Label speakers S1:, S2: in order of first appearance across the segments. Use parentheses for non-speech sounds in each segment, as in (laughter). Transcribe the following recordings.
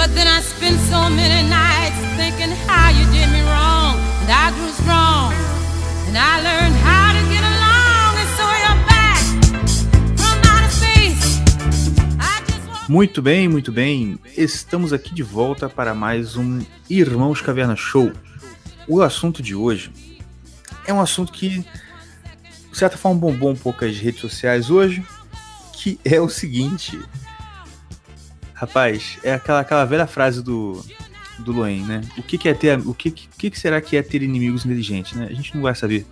S1: But then I spent so many nights thinking how you did me wrong. And I grew strong. And I learned how to get along. And so you're back from outer space.
S2: Muito bem, muito bem. Estamos aqui de volta para mais um Irmãos Caverna Show. O assunto de hoje é um assunto que, de certa forma, bombou um pouco as redes sociais hoje, que é o seguinte. Rapaz, é aquela, aquela velha frase do, do Loen, né? O que, que é ter. O que, que, que será que é ter inimigos inteligentes, né? A gente não vai saber.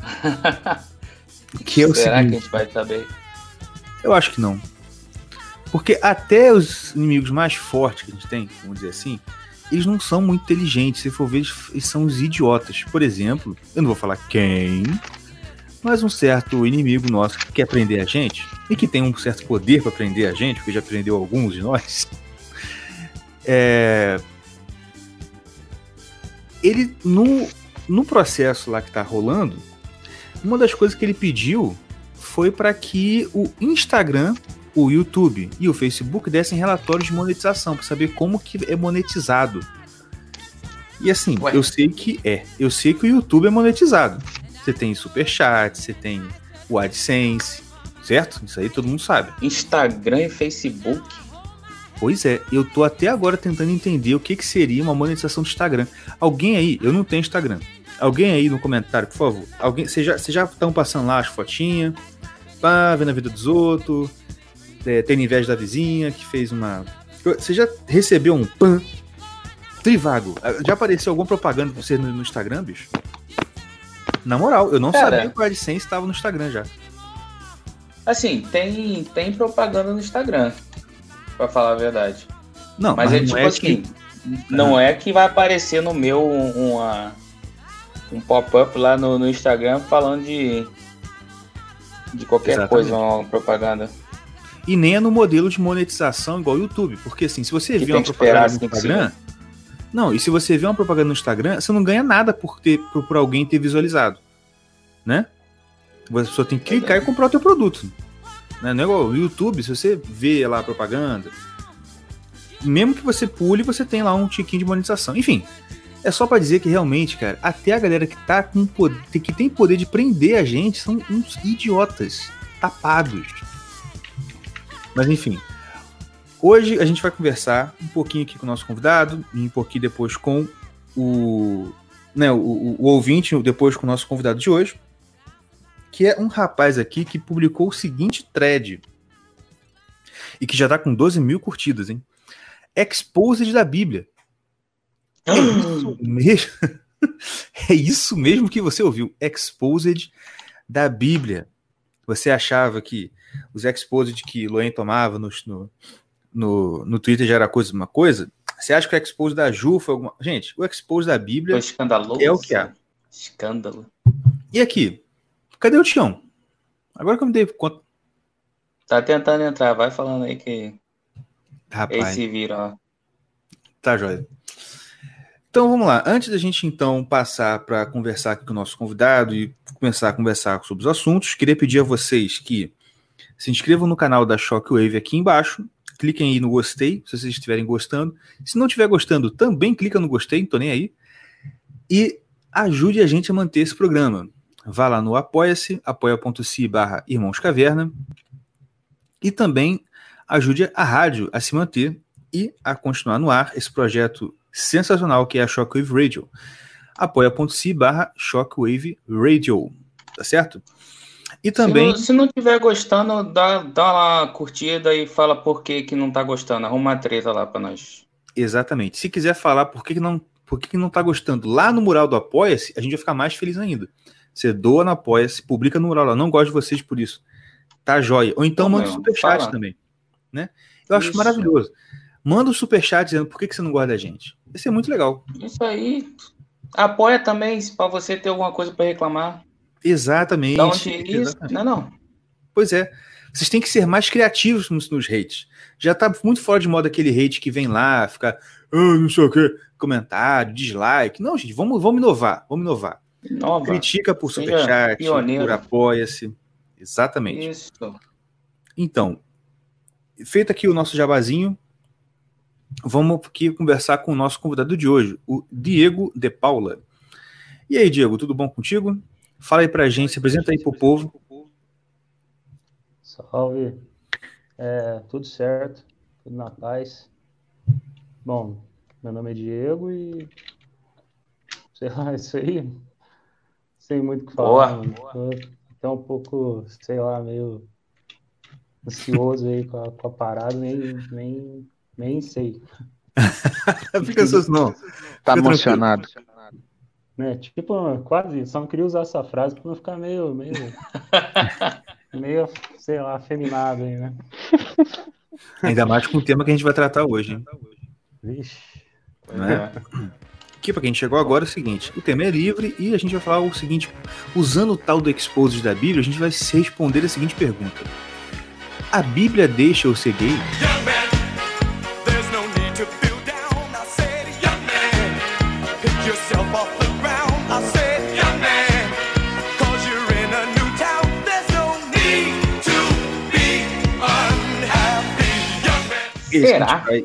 S2: (laughs) Que é o
S3: Será
S2: seguinte.
S3: que a gente vai saber?
S2: Eu acho que não. Porque até os inimigos mais fortes que a gente tem, vamos dizer assim, eles não são muito inteligentes. Se for ver, eles são os idiotas. Por exemplo, eu não vou falar quem, mas um certo inimigo nosso que quer prender a gente e que tem um certo poder para prender a gente, porque já prendeu alguns de nós. (laughs) É... Ele, no, no processo lá que tá rolando, uma das coisas que ele pediu foi para que o Instagram, o YouTube e o Facebook dessem relatórios de monetização para saber como que é monetizado. E assim,
S3: Ué.
S2: eu sei que é, eu sei que o YouTube é monetizado. Você tem Superchat, você tem o AdSense, certo? Isso aí todo mundo sabe.
S3: Instagram e Facebook?
S2: Pois é, eu tô até agora tentando entender o que, que seria uma monetização do Instagram. Alguém aí, eu não tenho Instagram. Alguém aí no comentário, por favor. Alguém, vocês já vocês já estão passando lá as fotinhas, pá, vendo a vida dos outros, é, tendo inveja da vizinha que fez uma. Você já recebeu um pan trivago? Já apareceu alguma propaganda pra você no, no Instagram, bicho? Na moral, eu não
S3: Cara.
S2: sabia que o AdSense estava no Instagram já.
S3: Assim, tem, tem propaganda no Instagram, pra falar a verdade.
S2: Não,
S3: Mas, é
S2: não
S3: tipo
S2: é
S3: assim,
S2: que-
S3: não é que vai aparecer no meu um- uma, um pop-up lá no, no Instagram falando de, de qualquer
S2: Exatamente.
S3: coisa, uma propaganda.
S2: E nem é no modelo de monetização igual o YouTube. Porque assim, se você
S3: Que
S2: vê uma
S3: que esperar
S2: propaganda no
S3: cinco
S2: Instagram. Não, e se você vê uma propaganda no Instagram, você não ganha nada por ter por, por alguém ter visualizado. Né? Você só tem que clicar e comprar o teu produto. Né? Não é igual o YouTube, se você vê lá a propaganda. Mesmo que você pule, você tem lá um tiquinho de monetização. Enfim, é só pra dizer que realmente, cara, até a galera que tá com poder, que tem poder de prender a gente são uns idiotas, tapados. Mas enfim, hoje a gente vai conversar um pouquinho aqui com o nosso convidado e um pouquinho depois com o, né, o, o- o ouvinte, depois com o nosso convidado de hoje, que é um rapaz aqui que publicou o seguinte thread e que já tá com 12 mil curtidas, hein? Exposed da Bíblia. É isso mesmo? (laughs) É isso mesmo que você ouviu. Exposed da Bíblia. Você achava que os exposed que Loen tomava no, no, no, no Twitter já era coisa uma coisa? Você acha que o exposed da Ju foi alguma. Gente, o exposed da Bíblia.
S3: Foi escandaloso.
S2: É o que há.
S3: Escândalo.
S2: E aqui? Cadê o Tião? Agora que eu me dei conta.
S3: Tá tentando entrar, vai falando aí que
S2: Rapaz.
S3: eles se viram, ó.
S2: Tá, joia. Então vamos lá. Antes da gente então passar para conversar aqui com o nosso convidado e começar a conversar sobre os assuntos, queria pedir a vocês que se inscrevam no canal da Shockwave aqui embaixo. Cliquem aí no gostei, se vocês estiverem gostando. Se não estiver gostando, também clica no gostei, não tô nem aí. E ajude a gente a manter esse programa. Vá lá no apoia-se, apoia.se barra Irmãos Caverna. E também ajude a rádio a se manter e a continuar no ar esse projeto sensacional que é a Shockwave Radio. apoia.se barra Shockwave Radio, tá certo? E também,
S3: Se não, se não tiver gostando, dá, dá uma curtida e fala por que, que não tá gostando. Arruma uma treta lá pra nós.
S2: exatamente, se quiser falar por que, que não por que, que não tá gostando lá no mural do Apoia-se, a gente vai ficar mais feliz ainda. Você doa no Apoia-se, publica no mural lá, não gosto de vocês por isso. Tá joia. Ou então
S3: Não,
S2: manda
S3: meu,
S2: superchat
S3: fala.
S2: também, né? Eu acho
S3: Isso.
S2: maravilhoso. Manda o superchat dizendo por que, que você não gosta da gente. Isso é muito legal.
S3: Isso aí. Apoia também, pra você ter alguma coisa pra reclamar.
S2: Exatamente.
S3: Onde isso.
S2: exatamente.
S3: Não, não.
S2: Pois é. Vocês têm que ser mais criativos nos, nos hates. Já tá muito fora de moda aquele hate que vem lá, ficar, ah, não sei o que, comentário, dislike. Não, gente, vamos, vamos inovar, vamos inovar.
S3: Nova.
S2: Critica por superchat, por apoia-se. Exatamente.
S3: Isso.
S2: Então, feito aqui o nosso jabazinho, vamos aqui conversar com o nosso convidado de hoje, o Diego de Paula. E aí, Diego, tudo bom contigo? Fala aí pra gente, se apresenta aí pro povo.
S4: Salve. É, tudo certo, tudo na paz. Bom, meu nome é Diego e. Sei lá, (laughs) isso aí. Sem muito o que falar. Boa. Tô até um pouco, sei lá, meio ansioso aí com a, com a parada, nem, nem, nem sei. (laughs)
S2: Fica assim, não.
S5: Tá Fica emocionado.
S4: Né? Tipo, quase, só não queria usar essa frase pra não ficar meio, meio, (laughs) meio, sei lá, afeminado aí, né?
S2: Ainda mais com o tema que a gente vai tratar hoje, hein?
S4: Vixe.
S2: Né? Aqui, para quem chegou agora, é o seguinte: o tema é livre e a gente vai falar o seguinte: usando o tal do Exposed da Bíblia, a gente vai responder a seguinte pergunta: A Bíblia deixa eu ser gay? Será? vai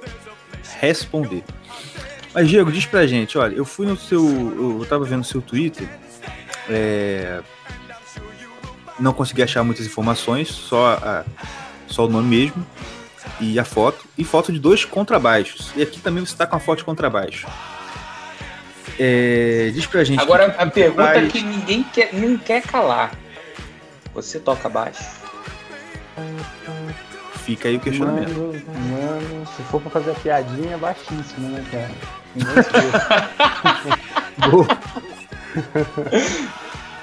S2: responder. Mas, Diego, diz pra gente, olha, eu fui no seu. Eu tava vendo o seu Twitter. É, não consegui achar muitas informações, só, a, só o nome mesmo e a foto. E foto de dois contrabaixos. E aqui também você está com a foto de contrabaixo. É, diz pra gente.
S3: Agora a pergunta faz... que ninguém quer, não quer calar. Você toca baixo?
S2: Fica aí o questionamento.
S4: Mano, mano se for pra fazer a piadinha, é baixíssimo, né, cara? (laughs)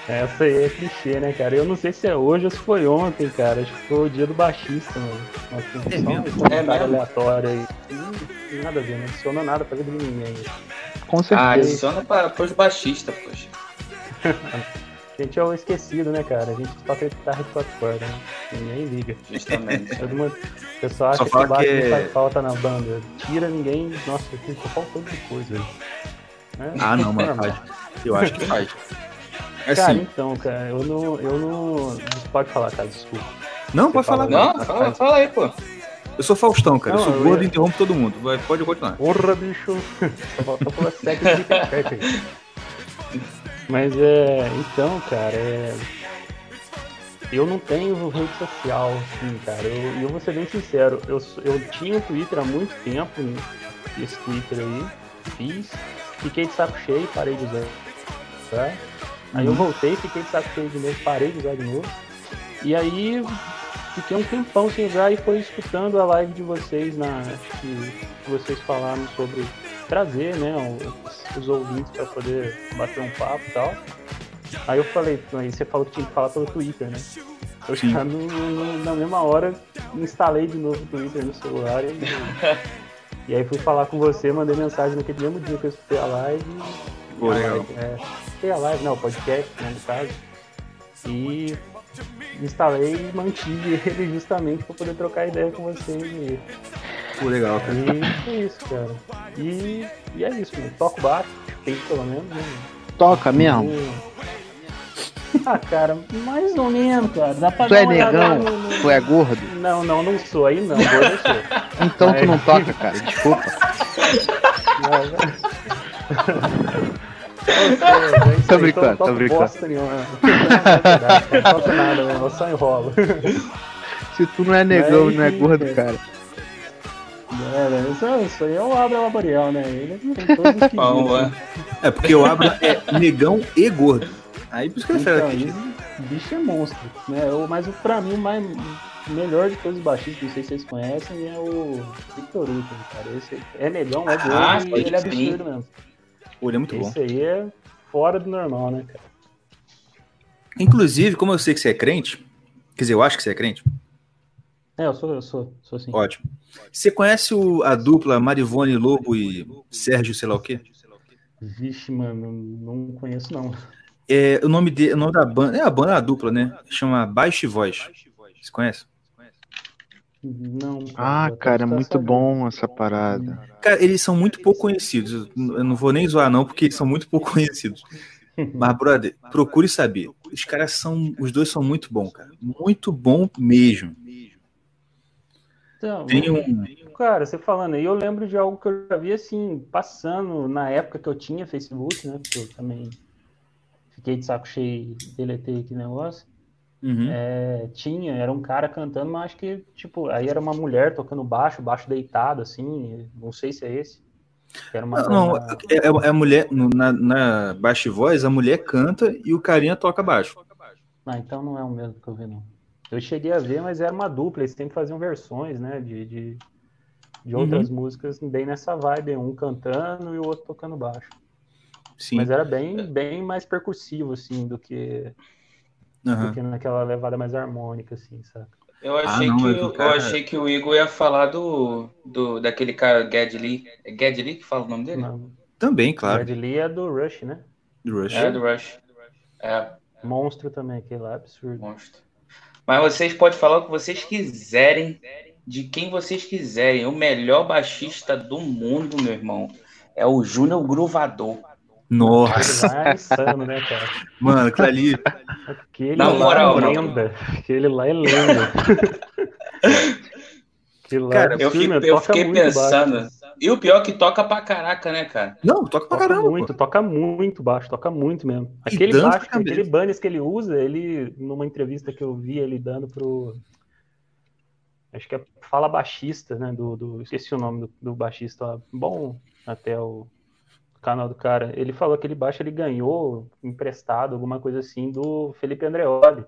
S4: Essa aí é clichê, né, cara? Eu não sei se é hoje ou se foi ontem, cara. Acho que foi o dia do baixista, mano. Nossa, é mesmo? Um é mesmo? aleatório aí. Não tem nada a ver, não adiciona nada pra vida de ninguém.
S3: Com certeza. Ah, adiciona pra, pros baixistas, poxa. (laughs)
S4: A gente é o esquecido, né, cara? A gente toca guitarra de quatro cordas, né? Ninguém liga.
S3: Justamente. (laughs)
S4: Todo mundo... O pessoal acha que o baixo que... não faz falta na banda. Tira ninguém. Nossa, só falta de coisa aí.
S2: É, ah, não, mas faz. Eu acho que faz. (laughs)
S4: É cara, assim. então, cara, eu não. Eu não. Pode falar, cara, desculpa.
S2: Não, Você pode falar.
S3: Não, não fala, fala aí, pô.
S2: Eu sou Faustão, cara. Não, eu sou gordo e ia... interrompo todo mundo. Vai, pode continuar.
S4: Porra, bicho. (laughs) Só faltou falar técnica aí. Mas é. Então, cara, é. Eu não tenho rede social, assim, cara. Eu, eu vou ser bem sincero. Eu, eu tinha um Twitter há muito tempo, esse Twitter aí. Fiz. Fiquei de saco cheio, parei de usar. Tá? Aí eu uhum. voltei, fiquei de saco cheio de novo, parei de usar de novo. E aí fiquei um tempão sem usar e foi escutando a live de vocês na que vocês falaram sobre trazer, né, os, os ouvintes para poder bater um papo e tal. Aí eu falei, aí você falou que tinha que falar pelo Twitter, né? Eu já no, no, na mesma hora instalei de novo o Twitter no celular e, (laughs) e aí fui falar com você, mandei mensagem naquele mesmo dia que eu escutei a live.
S2: Pô, legal.
S4: É, escutei a live, não, o podcast, né, no caso. E instalei e mantive (laughs) ele justamente para poder trocar ideia com vocês. E,
S2: Pô, legal,
S4: cara. E é isso, cara. E, e é isso, mano. Toco baixo, tem pelo menos. Né?
S5: Toca mesmo?
S4: Ah, cara, mais ou menos, cara. Dá pra
S5: tu é negão? No, no... Tu é gordo?
S4: Não, não, não sou. Aí não, gordo eu sou.
S5: Então Aí... tu não toca, cara. Desculpa. Não, tô brincando, tô brincando. Bosta nenhuma.
S4: Não toco nada, eu só enrolo.
S5: Se tu não é negão e não é gordo, cara.
S4: É, isso, isso aí é o Abra Laboriel, né? Ele tem todos os (laughs)
S2: Bom, é. é, porque o Abra é negão e gordo. Aí por isso que ele então, aqui.
S4: bicho é monstro, né? Eu, mas pra mim o mais melhor de todos os baixistas, não sei se vocês conhecem, é o Victor Hugo, cara. Esse é negão, é gordo ah, e ele é absurdo mesmo.
S2: Ele é muito
S4: Esse
S2: bom.
S4: Esse aí é fora do normal, né, cara?
S2: Inclusive, como eu sei que você é crente, quer dizer, eu acho que você é crente.
S4: É, eu sou, eu sou, sou sim.
S2: Ótimo. Você conhece o, a dupla Marivone Lobo e Sérgio sei lá o quê?
S4: Vixe, mano, não conheço não.
S2: É, o nome, de, o nome da banda, é a banda é a dupla, né? Chama Baixo e Voz. Você conhece?
S4: Não.
S5: Cara, ah, cara, é muito bom essa parada.
S2: Cara, eles são muito pouco conhecidos. Eu não vou nem zoar, não, porque eles são muito pouco conhecidos. Mas, brother, procure saber. Os caras são. Os dois são muito bons, cara. Muito bom mesmo.
S4: Então,
S2: tem um.
S4: cara, você falando aí, eu lembro de algo que eu já vi assim, passando na época que eu tinha Facebook, né? Porque eu também fiquei de saco cheio e deletei aquele negócio.
S2: Uhum.
S4: É, tinha, era um cara cantando, mas acho que, tipo, aí era uma mulher tocando baixo, baixo deitado, assim, não sei se é esse. Era uma,
S2: Não,
S4: uma-
S2: é, é a mulher, na, na baixa voz, a mulher canta e o carinha toca baixo.
S4: Ah, então não é o mesmo que eu vi, não. Eu cheguei a ver, mas era uma dupla, eles sempre faziam versões, né, de, de, de outras músicas bem nessa vibe, um cantando e o outro tocando baixo.
S2: Sim.
S4: Mas era bem, bem mais percussivo, assim, do que,
S2: Aham.
S4: do que naquela levada mais harmônica, assim, saca?
S3: Eu achei,
S2: não,
S3: que, eu
S2: cara-
S3: achei que o Igor ia falar do, do daquele cara, Gad Lee. É Gad Lee que fala o nome dele?
S4: Não,
S2: Também, claro.
S4: Lee é do Rush, né?
S2: Do Rush.
S3: É, do Rush. É,
S4: Monstro também, aquele lá, absurdo.
S3: monstro. Mas vocês podem falar o que vocês quiserem, de quem vocês quiserem. O melhor baixista do mundo, meu irmão, é o Júnior Gruvador.
S2: Nossa,
S4: lá é insano, né, cara?
S2: mano, aquilo ali.
S4: Aquele
S3: Na
S4: lá
S3: moral,
S4: é
S3: mano.
S4: lenda. Aquele lá é lenda. (laughs) Lá
S2: Cara,
S4: é
S3: Eu, fico- eu fiquei
S4: muito
S3: pensando.
S4: baixo.
S3: E o pior é que toca pra caraca, né, cara?
S2: Não, toca pra
S4: Toca
S2: caramba.
S4: muito,
S2: pô.
S4: toca muito baixo, toca muito mesmo. Aquele baixo, aquele Bunnies que ele usa, ele, numa entrevista que eu vi ele dando pro. Acho que é Fala Baixista, né? Do, do, esqueci o nome do, do baixista lá. Bom, até o canal do cara. Ele falou que aquele baixo ele ganhou emprestado, alguma coisa assim, do Felipe Andreoli.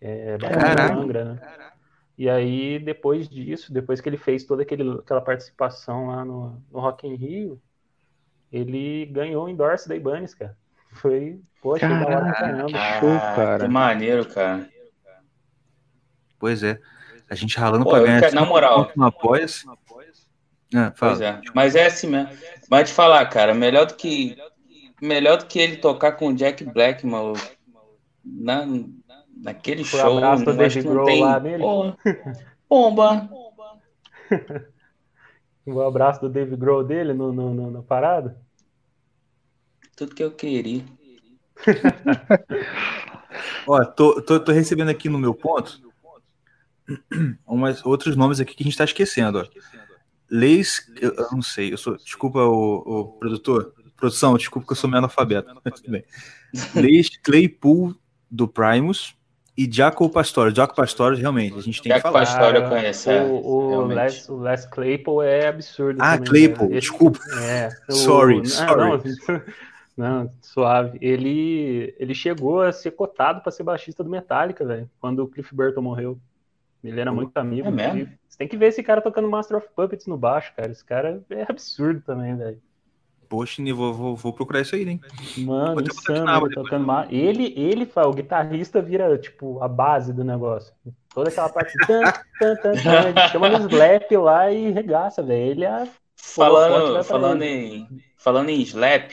S4: É,
S2: Caraca.
S4: Angra, né? E aí, depois disso, depois que ele fez toda aquele, aquela participação lá no, no Rock in Rio, ele ganhou o endorse da Ibanez, cara. (laughs) Foi, poxa, da hora caramba.
S5: Show, cara.
S3: Que maneiro, cara.
S2: Pois é. A gente ralando
S3: Pô,
S2: pra ganhar.
S3: quero- na
S2: cinco
S3: moral.
S2: No apoia-se. Ah, fala.
S3: Pois é. Mas é assim mesmo. Mas te falar, cara, melhor do que melhor do que ele tocar com o Jack Black, maluco. Na, naquele
S4: Foi
S3: show,
S4: abraço do
S3: não
S4: Grohl
S3: tem.
S4: lá nele.
S3: Pô, Bomba.
S4: Um (laughs) abraço do Dave Grohl dele no, no, no- na parada.
S3: Tudo que eu queria. (laughs)
S2: Ó, tô, tô, tô recebendo aqui no meu ponto (clears throat) umas, outros nomes aqui que a gente tá esquecendo, ó. Leis, eu, eu não sei, eu sou, desculpa o, o produtor, produção, desculpa que eu sou meio analfabeto. (laughs) Leis Claypool do Primus e Jaco Pastore. Jaco Pastore, realmente, a gente tem que
S3: Jaco
S2: falar.
S3: Pastore. História eu conheço, é,
S4: o, o. Les, o Les Claypool é absurdo.
S2: Ah,
S4: também,
S2: Claypool,
S4: cara. Esse-
S2: desculpa.
S4: É, o-
S2: Sorry,
S4: ah,
S2: sorry.
S4: Não, (laughs) não, suave. Ele, ele chegou a ser cotado para ser baixista do Metallica, velho, quando o Cliff Burton morreu. Ele era muito amigo.
S3: É mesmo?
S4: Você tem que ver esse cara tocando Master of Puppets no baixo, cara. Esse cara é absurdo também, velho.
S2: Poxa, Ney, vou, vou, vou procurar isso aí, hein?
S4: Mano, insano tocando ma... Ele, ele, o guitarrista vira, tipo, a base do negócio. Toda aquela parte. tan, tan, tan, tan, ele chama no slap lá e regaça, velho. Ele é.
S3: Falando, falando, em, falando em Slap,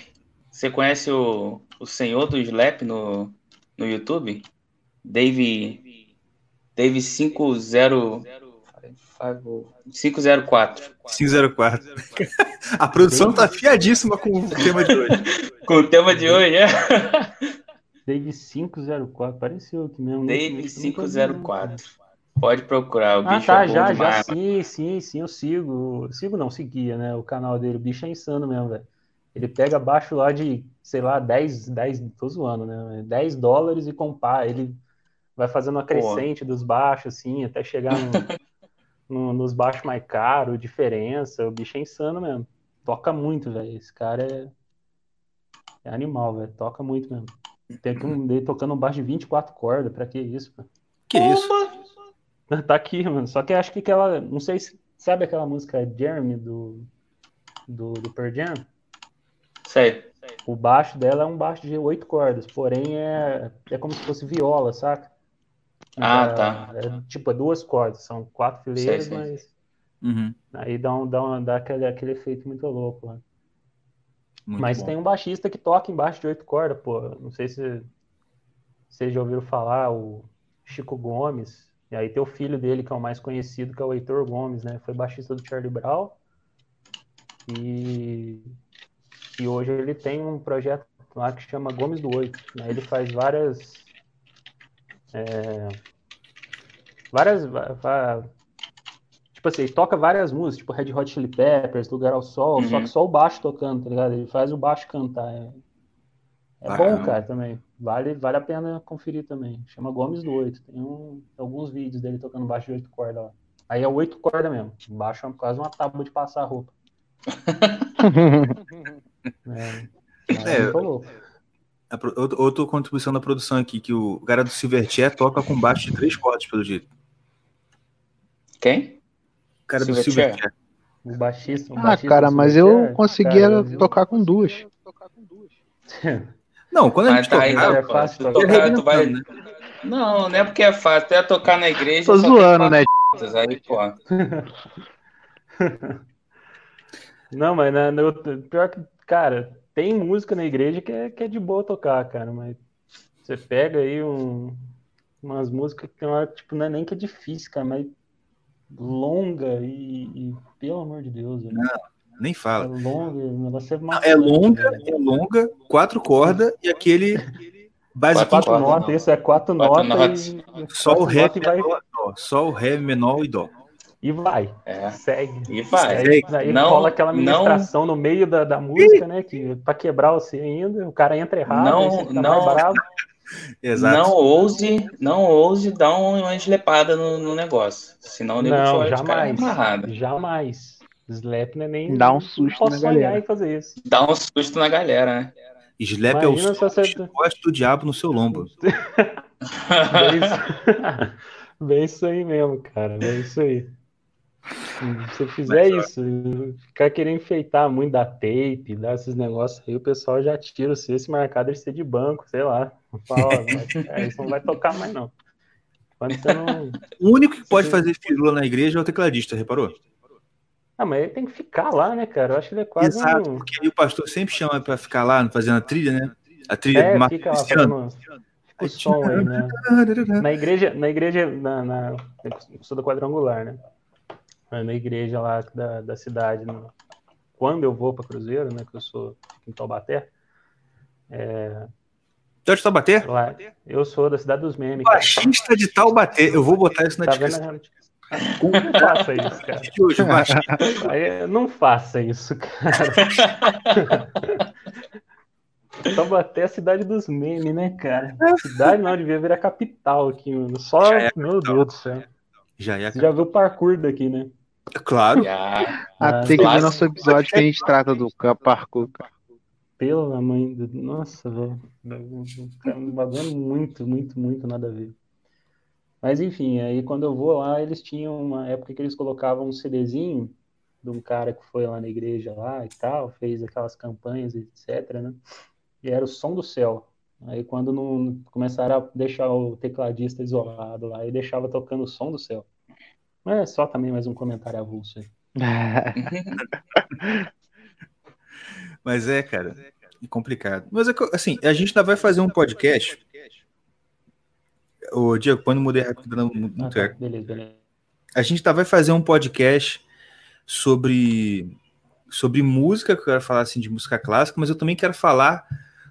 S3: você conhece o, o senhor do Slap no, no YouTube? Dave. Dave 50. 504.
S2: 504. (laughs) A produção tá afiadíssima com o tema de hoje. (laughs)
S3: Com o tema de hoje, é?
S4: Dave 504, apareceu aqui mesmo.
S3: Dave
S4: Nunca- nunca vi, não,
S3: 504. Pode procurar, o
S4: Ah,
S3: bicho
S4: tá,
S3: é bom
S4: já, já, sim, sim, sim, eu sigo. Eu sigo não, seguia, né? O canal dele, o bicho é insano mesmo, velho. Ele pega baixo lá de, sei lá, 10, 10, tô zoando, né? 10 dólares e compara. Ele vai fazendo uma crescente dos baixos, assim, até chegar no- (laughs) no- nos baixos mais caros, diferença. O bicho é insano mesmo. Toca muito, velho. Esse cara é, é animal, velho. Toca muito mesmo. Tem aqui um dele tocando um baixo de 24 cordas, pra que isso, pô?
S2: Que isso? (laughs)
S4: Tá aqui, mano. Só que acho que aquela. Não sei se. Sabe aquela música Jeremy do. Do, do Pearl Jam?
S3: Sei.
S4: O baixo dela é um baixo de oito cordas, porém é, é como se fosse viola, saca?
S3: Ah,
S4: É-
S3: tá.
S4: é, tipo, é duas cordas, são quatro fileiras,
S3: Sei, sei.
S4: mas
S2: Uhum.
S4: aí dá, um, dá, uma, dá aquele, aquele efeito muito louco lá.
S2: Muito
S4: Mas
S2: bom.
S4: tem um baixista que toca embaixo de oito cordas, pô. Não sei se vocês já ouviram falar, o Chico Gomes. E aí tem o filho dele, que é o mais conhecido, que é o Heitor Gomes, né? Foi baixista do Charlie Brown. E, e hoje ele tem um projeto lá que chama Gomes do Oito. Né? Ele faz várias. É, várias. tipo assim, ele toca várias músicas, tipo Red Hot Chili Peppers, Lugar ao Sol, só
S3: Uhum.
S4: que só o baixo tocando, tá ligado? Ele faz o baixo cantar. É, é
S2: Bacana.
S4: bom, cara, também. Vale, vale a pena conferir também. Chama Gomes do Oito. Tem um, alguns vídeos dele tocando baixo de oito cordas lá. Aí é oito cordas mesmo. Baixo é quase uma tábua de passar roupa. (laughs) É,
S2: É,
S4: é.
S2: A outra, outra contribuição da produção aqui, que o cara do Silverchair toca com baixo de três cordas, pelo jeito.
S3: Quem?
S2: O cara do
S3: Silverchair?
S2: Silverchair.
S4: O baixista. o
S5: Ah,
S4: baixista
S5: cara, mas
S4: Silverchair,
S5: eu conseguia
S4: cara, eu-
S5: tocar com duas. (laughs)
S2: Não, quando a
S3: Ah,
S2: gente
S3: tá, aí
S2: tocava,
S4: é
S3: pô,
S4: fácil
S3: tu
S4: tocar.
S3: tocar, tu vai...
S2: né?
S3: Não, não é porque é fácil. Tu ia tocar na igreja.
S5: Tô
S3: tem
S5: zoando, né?
S3: notas, Aí, pô. (laughs)
S4: Não, mas no- pior que, cara, tem música na igreja que é, que é de boa tocar, cara, mas você pega aí um- umas músicas que tem uma, tipo, não é nem que é difícil, cara, mas longa e, e, pelo amor de Deus, velho,
S2: nem
S4: é
S2: fala.
S4: longa, o negócio é
S2: Não,
S4: maçante,
S2: é longa, é longa, quatro cordas e aquele basiquinho
S3: Quatro
S4: Quatro
S3: cordas,
S4: notas,
S3: não.
S4: isso é quatro,
S3: Quatro
S4: notas e,
S2: só o
S4: quatro
S2: ré
S4: notas e vai,
S2: menor, dó, só o ré menor e dó.
S4: E vai,
S3: É.
S4: segue.
S3: E vai.
S4: Aí, aí
S3: Não-
S4: rola aquela
S3: não-
S4: ministração no meio da, da música, né? Que pra quebrar você ainda, o cara entra errado,
S3: Não-
S4: fica
S3: não-. (laughs)
S2: Exato.
S3: Não ouse, não ouse dar uma eslepada no, no negócio. Senão o nego
S4: Não,
S3: cara
S4: jamais.
S3: amarrada.
S4: Jamais. Slap não é nem.
S5: Dá um
S4: não
S5: susto
S4: posso
S5: na galera.
S4: em fazer isso.
S3: Dá um susto na galera, né?
S2: Slap é o
S4: Imagina se você-
S2: do diabo no seu lombo. (laughs)
S4: Bem isso... (laughs) Bem isso aí mesmo, cara. Bem isso aí. (laughs) Se você fizer isso, ficar querendo enfeitar muito da tape, dar esses negócios aí, o pessoal já tira você esse marcado de ser de banco, sei lá. Fala, (laughs) é, isso não vai tocar mais, não. Não.
S2: O único que pode fazer firula na igreja é o tecladista, reparou?
S4: Ah, mas ele tem que ficar lá, né, cara? Eu acho que ele é quase
S2: Exato,
S4: um.
S2: porque aí o pastor sempre chama pra ficar lá fazendo a trilha, né? A trilha
S4: É,
S2: do
S4: fica lá fazendo fica o som aí, né? (laughs) Na igreja, na igreja, na, na, da quadrangular, né? Na igreja lá da, da cidade, no- quando eu vou para Cruzeiro, né? Que eu sou em Taubaté,
S2: Então, de Taubaté?
S4: lá, eu sou da cidade dos memes.
S2: Baixista de Taubaté. Eu vou botar isso na
S4: Tá
S2: descrição.
S4: vendo? Não faça isso, cara.
S2: hoje.
S4: Aí, não faça isso, cara. (laughs) Taubaté é a cidade dos memes, né, cara? Cidade não, devia virar capital aqui, mano. Só,
S2: é
S4: meu Deus do céu.
S2: Já é.
S4: Já viu o parkour daqui, né?
S2: Claro.
S3: Já.
S5: Ah,
S4: Ah,
S5: tem que ver
S3: clássico.
S5: nosso episódio que a gente trata do cara.
S4: Pela mãe do... Nossa, velho. O bagulho é muito, muito, muito nada a ver. Mas enfim, aí quando eu vou lá, eles tinham uma época que eles colocavam um CDzinho de um cara que foi lá na igreja lá e tal, fez aquelas campanhas, etc, né? E era o som do céu. Aí quando não começaram a deixar o tecladista isolado lá, e deixava tocando o som do céu. Mas é só também mais um comentário avulso aí. (laughs)
S2: Mas é, cara. É complicado. Mas é assim, a gente ainda vai fazer um podcast. Ô, Diego, quando mudei rápido,
S4: Ah,
S2: muito
S4: tá.
S2: eco.
S4: Beleza, beleza.
S2: A gente ainda vai fazer um podcast sobre sobre música, que eu quero falar assim de música clássica, mas eu também quero falar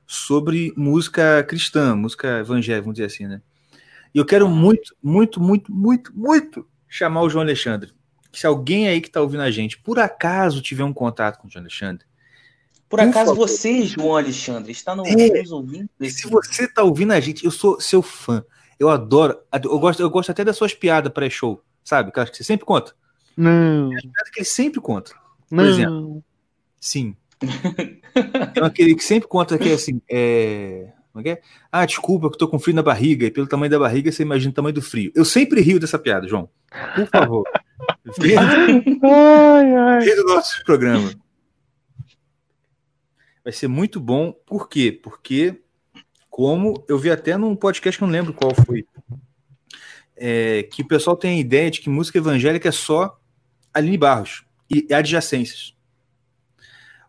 S2: sobre música cristã, música evangélica, vamos dizer assim, né? E eu quero muito, muito, muito, muito, muito chamar o João Alexandre. Se alguém aí que tá ouvindo a gente, por acaso tiver um contato com o João Alexandre,
S3: Por
S2: Por
S3: acaso você, João Alexandre, está no,
S2: É.
S3: nos ouvindo?
S2: E se você tá ouvindo a gente, eu sou seu fã. Eu adoro. Eu gosto, eu gosto até das suas piadas pré-show, sabe? Aquelas que você sempre conta.
S5: Não,
S2: Piadas que ele sempre conta.
S5: não.
S2: exemplo. Sim. (laughs) Tem aquele que sempre conta que é assim. É... Como é que é? Ah, desculpa, que eu tô com frio na barriga, e pelo tamanho da barriga você imagina o tamanho do frio. Eu sempre rio dessa piada, João. Por favor. (laughs) Venha do nosso programa. Vai ser muito bom. Por quê? Porque, como eu vi até num podcast que eu não lembro qual foi, é, que o pessoal tem a ideia de que música evangélica é só Aline Barros e adjacências.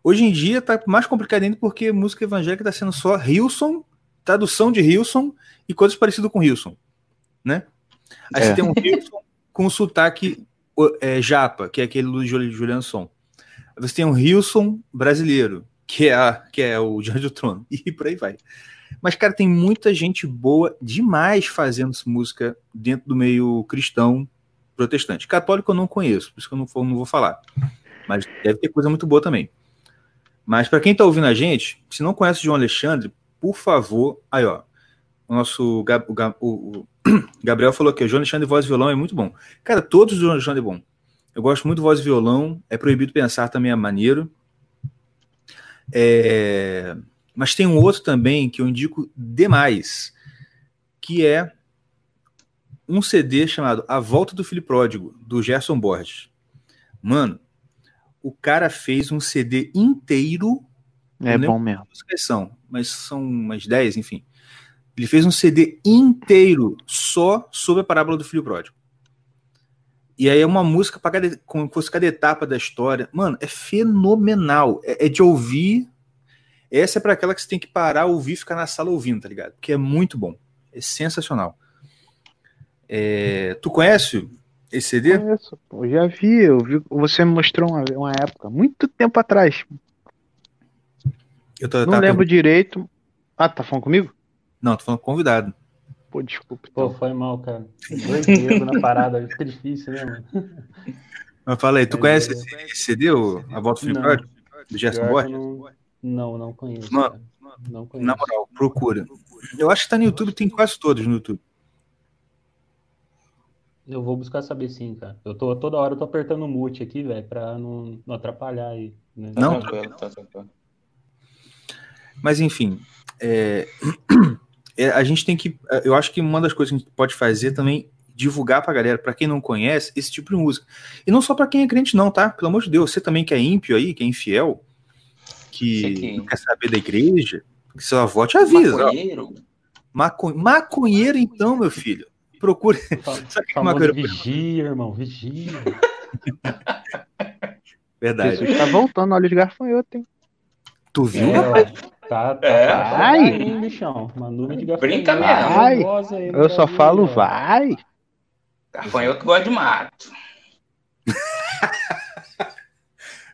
S2: Hoje em dia tá mais complicado ainda porque música evangélica está sendo só Hilson, tradução de Hilson e coisas parecidas com Hilson, né? Aí
S5: É.
S2: você tem um Hilson com sotaque o- é, japa, que é aquele do Juli- Juliano Som. Você tem um Hilson brasileiro, que é, a- que é o Diante do Trono, (laughs) e por aí vai. Mas, cara, tem muita gente boa demais fazendo música dentro do meio cristão protestante. Católico eu não conheço, por isso que eu não, vou- não vou falar. Mas deve ter coisa muito boa também. Mas para quem tá ouvindo a gente, se não conhece o João Alexandre, por favor, aí ó, o nosso Gab- o, o- o (clears throat) Gabriel falou que o João Alexandre voz e violão é muito bom. Cara, todos do João Alexandre é bom. Eu gosto muito de voz e violão, é proibido pensar também é maneiro. É, Mas tem um outro também que eu indico demais, que é um CD chamado A Volta do Filho Pródigo, do Gerson Borges. Mano, o cara fez um CD inteiro,
S5: É bom mesmo.
S2: músicas são, mas são umas 10, enfim. Ele fez um CD inteiro só sobre a parábola do filho pródigo. E aí é uma música para cada, como se fosse cada etapa da história. Mano, é fenomenal. É, é de ouvir. Essa é para aquela que você tem que parar, ouvir e ficar na sala ouvindo, tá ligado? Porque é muito bom. É sensacional. É, tu conhece esse CD?
S5: Conheço, pô, já vi, eu vi. Você me mostrou uma, uma época, muito tempo atrás.
S2: Eu tô,
S5: Não
S2: tá
S5: lembro direito. Ah, tá falando comigo?
S2: Não, tô falando convidado.
S5: Pô, desculpa.
S4: Pô,
S5: Então.
S4: foi mal, cara. Dois dedos na parada, (laughs) fica difícil, né, mano?
S2: Mas fala aí, tu
S4: Mas
S2: conhece
S4: é-
S2: esse, esse CD, o A Volta do Filho
S4: Não.
S2: Do Gerson Borges?
S4: não, não, não conheço.
S2: Mano,
S4: cara. Não conheço.
S2: Na moral, procura. Eu acho que tá no YouTube, tem quase todos no YouTube.
S4: Eu vou buscar saber sim, cara. Eu tô toda hora eu tô apertando o mute aqui, velho, pra não, não atrapalhar aí. né?
S3: Tá
S2: Não?
S3: tranquilo, tá tranquilo.
S2: Mas enfim, é, é, a gente tem que. Eu acho que uma das coisas que a gente pode fazer também divulgar pra galera, pra quem não conhece, esse tipo de música. E não só pra quem é crente, não, tá? Pelo amor de Deus, você também que é ímpio aí, que é infiel, que
S3: que-
S2: não quer saber da igreja, que seu avó te avisa.
S3: Maconheiro?
S2: Maco- Maconheiro, então, meu filho. Procure. Sabe o que é maconheiro?
S4: vigia, irmão, vigia. (laughs)
S2: Verdade.
S5: Jesus tá voltando, olha os gafanhotos, hein?
S2: Tu viu?
S4: É, ó, tá, tá,
S3: É.
S4: tá,
S5: Vai.
S4: vai, hein, bichão. Uma nuvem de gafanhoto.
S3: Brinca mesmo.
S5: Vai.
S4: aí no
S5: Eu só
S4: Brasil,
S5: falo, vai.
S3: Gafanhoto que gosta de mato. (laughs)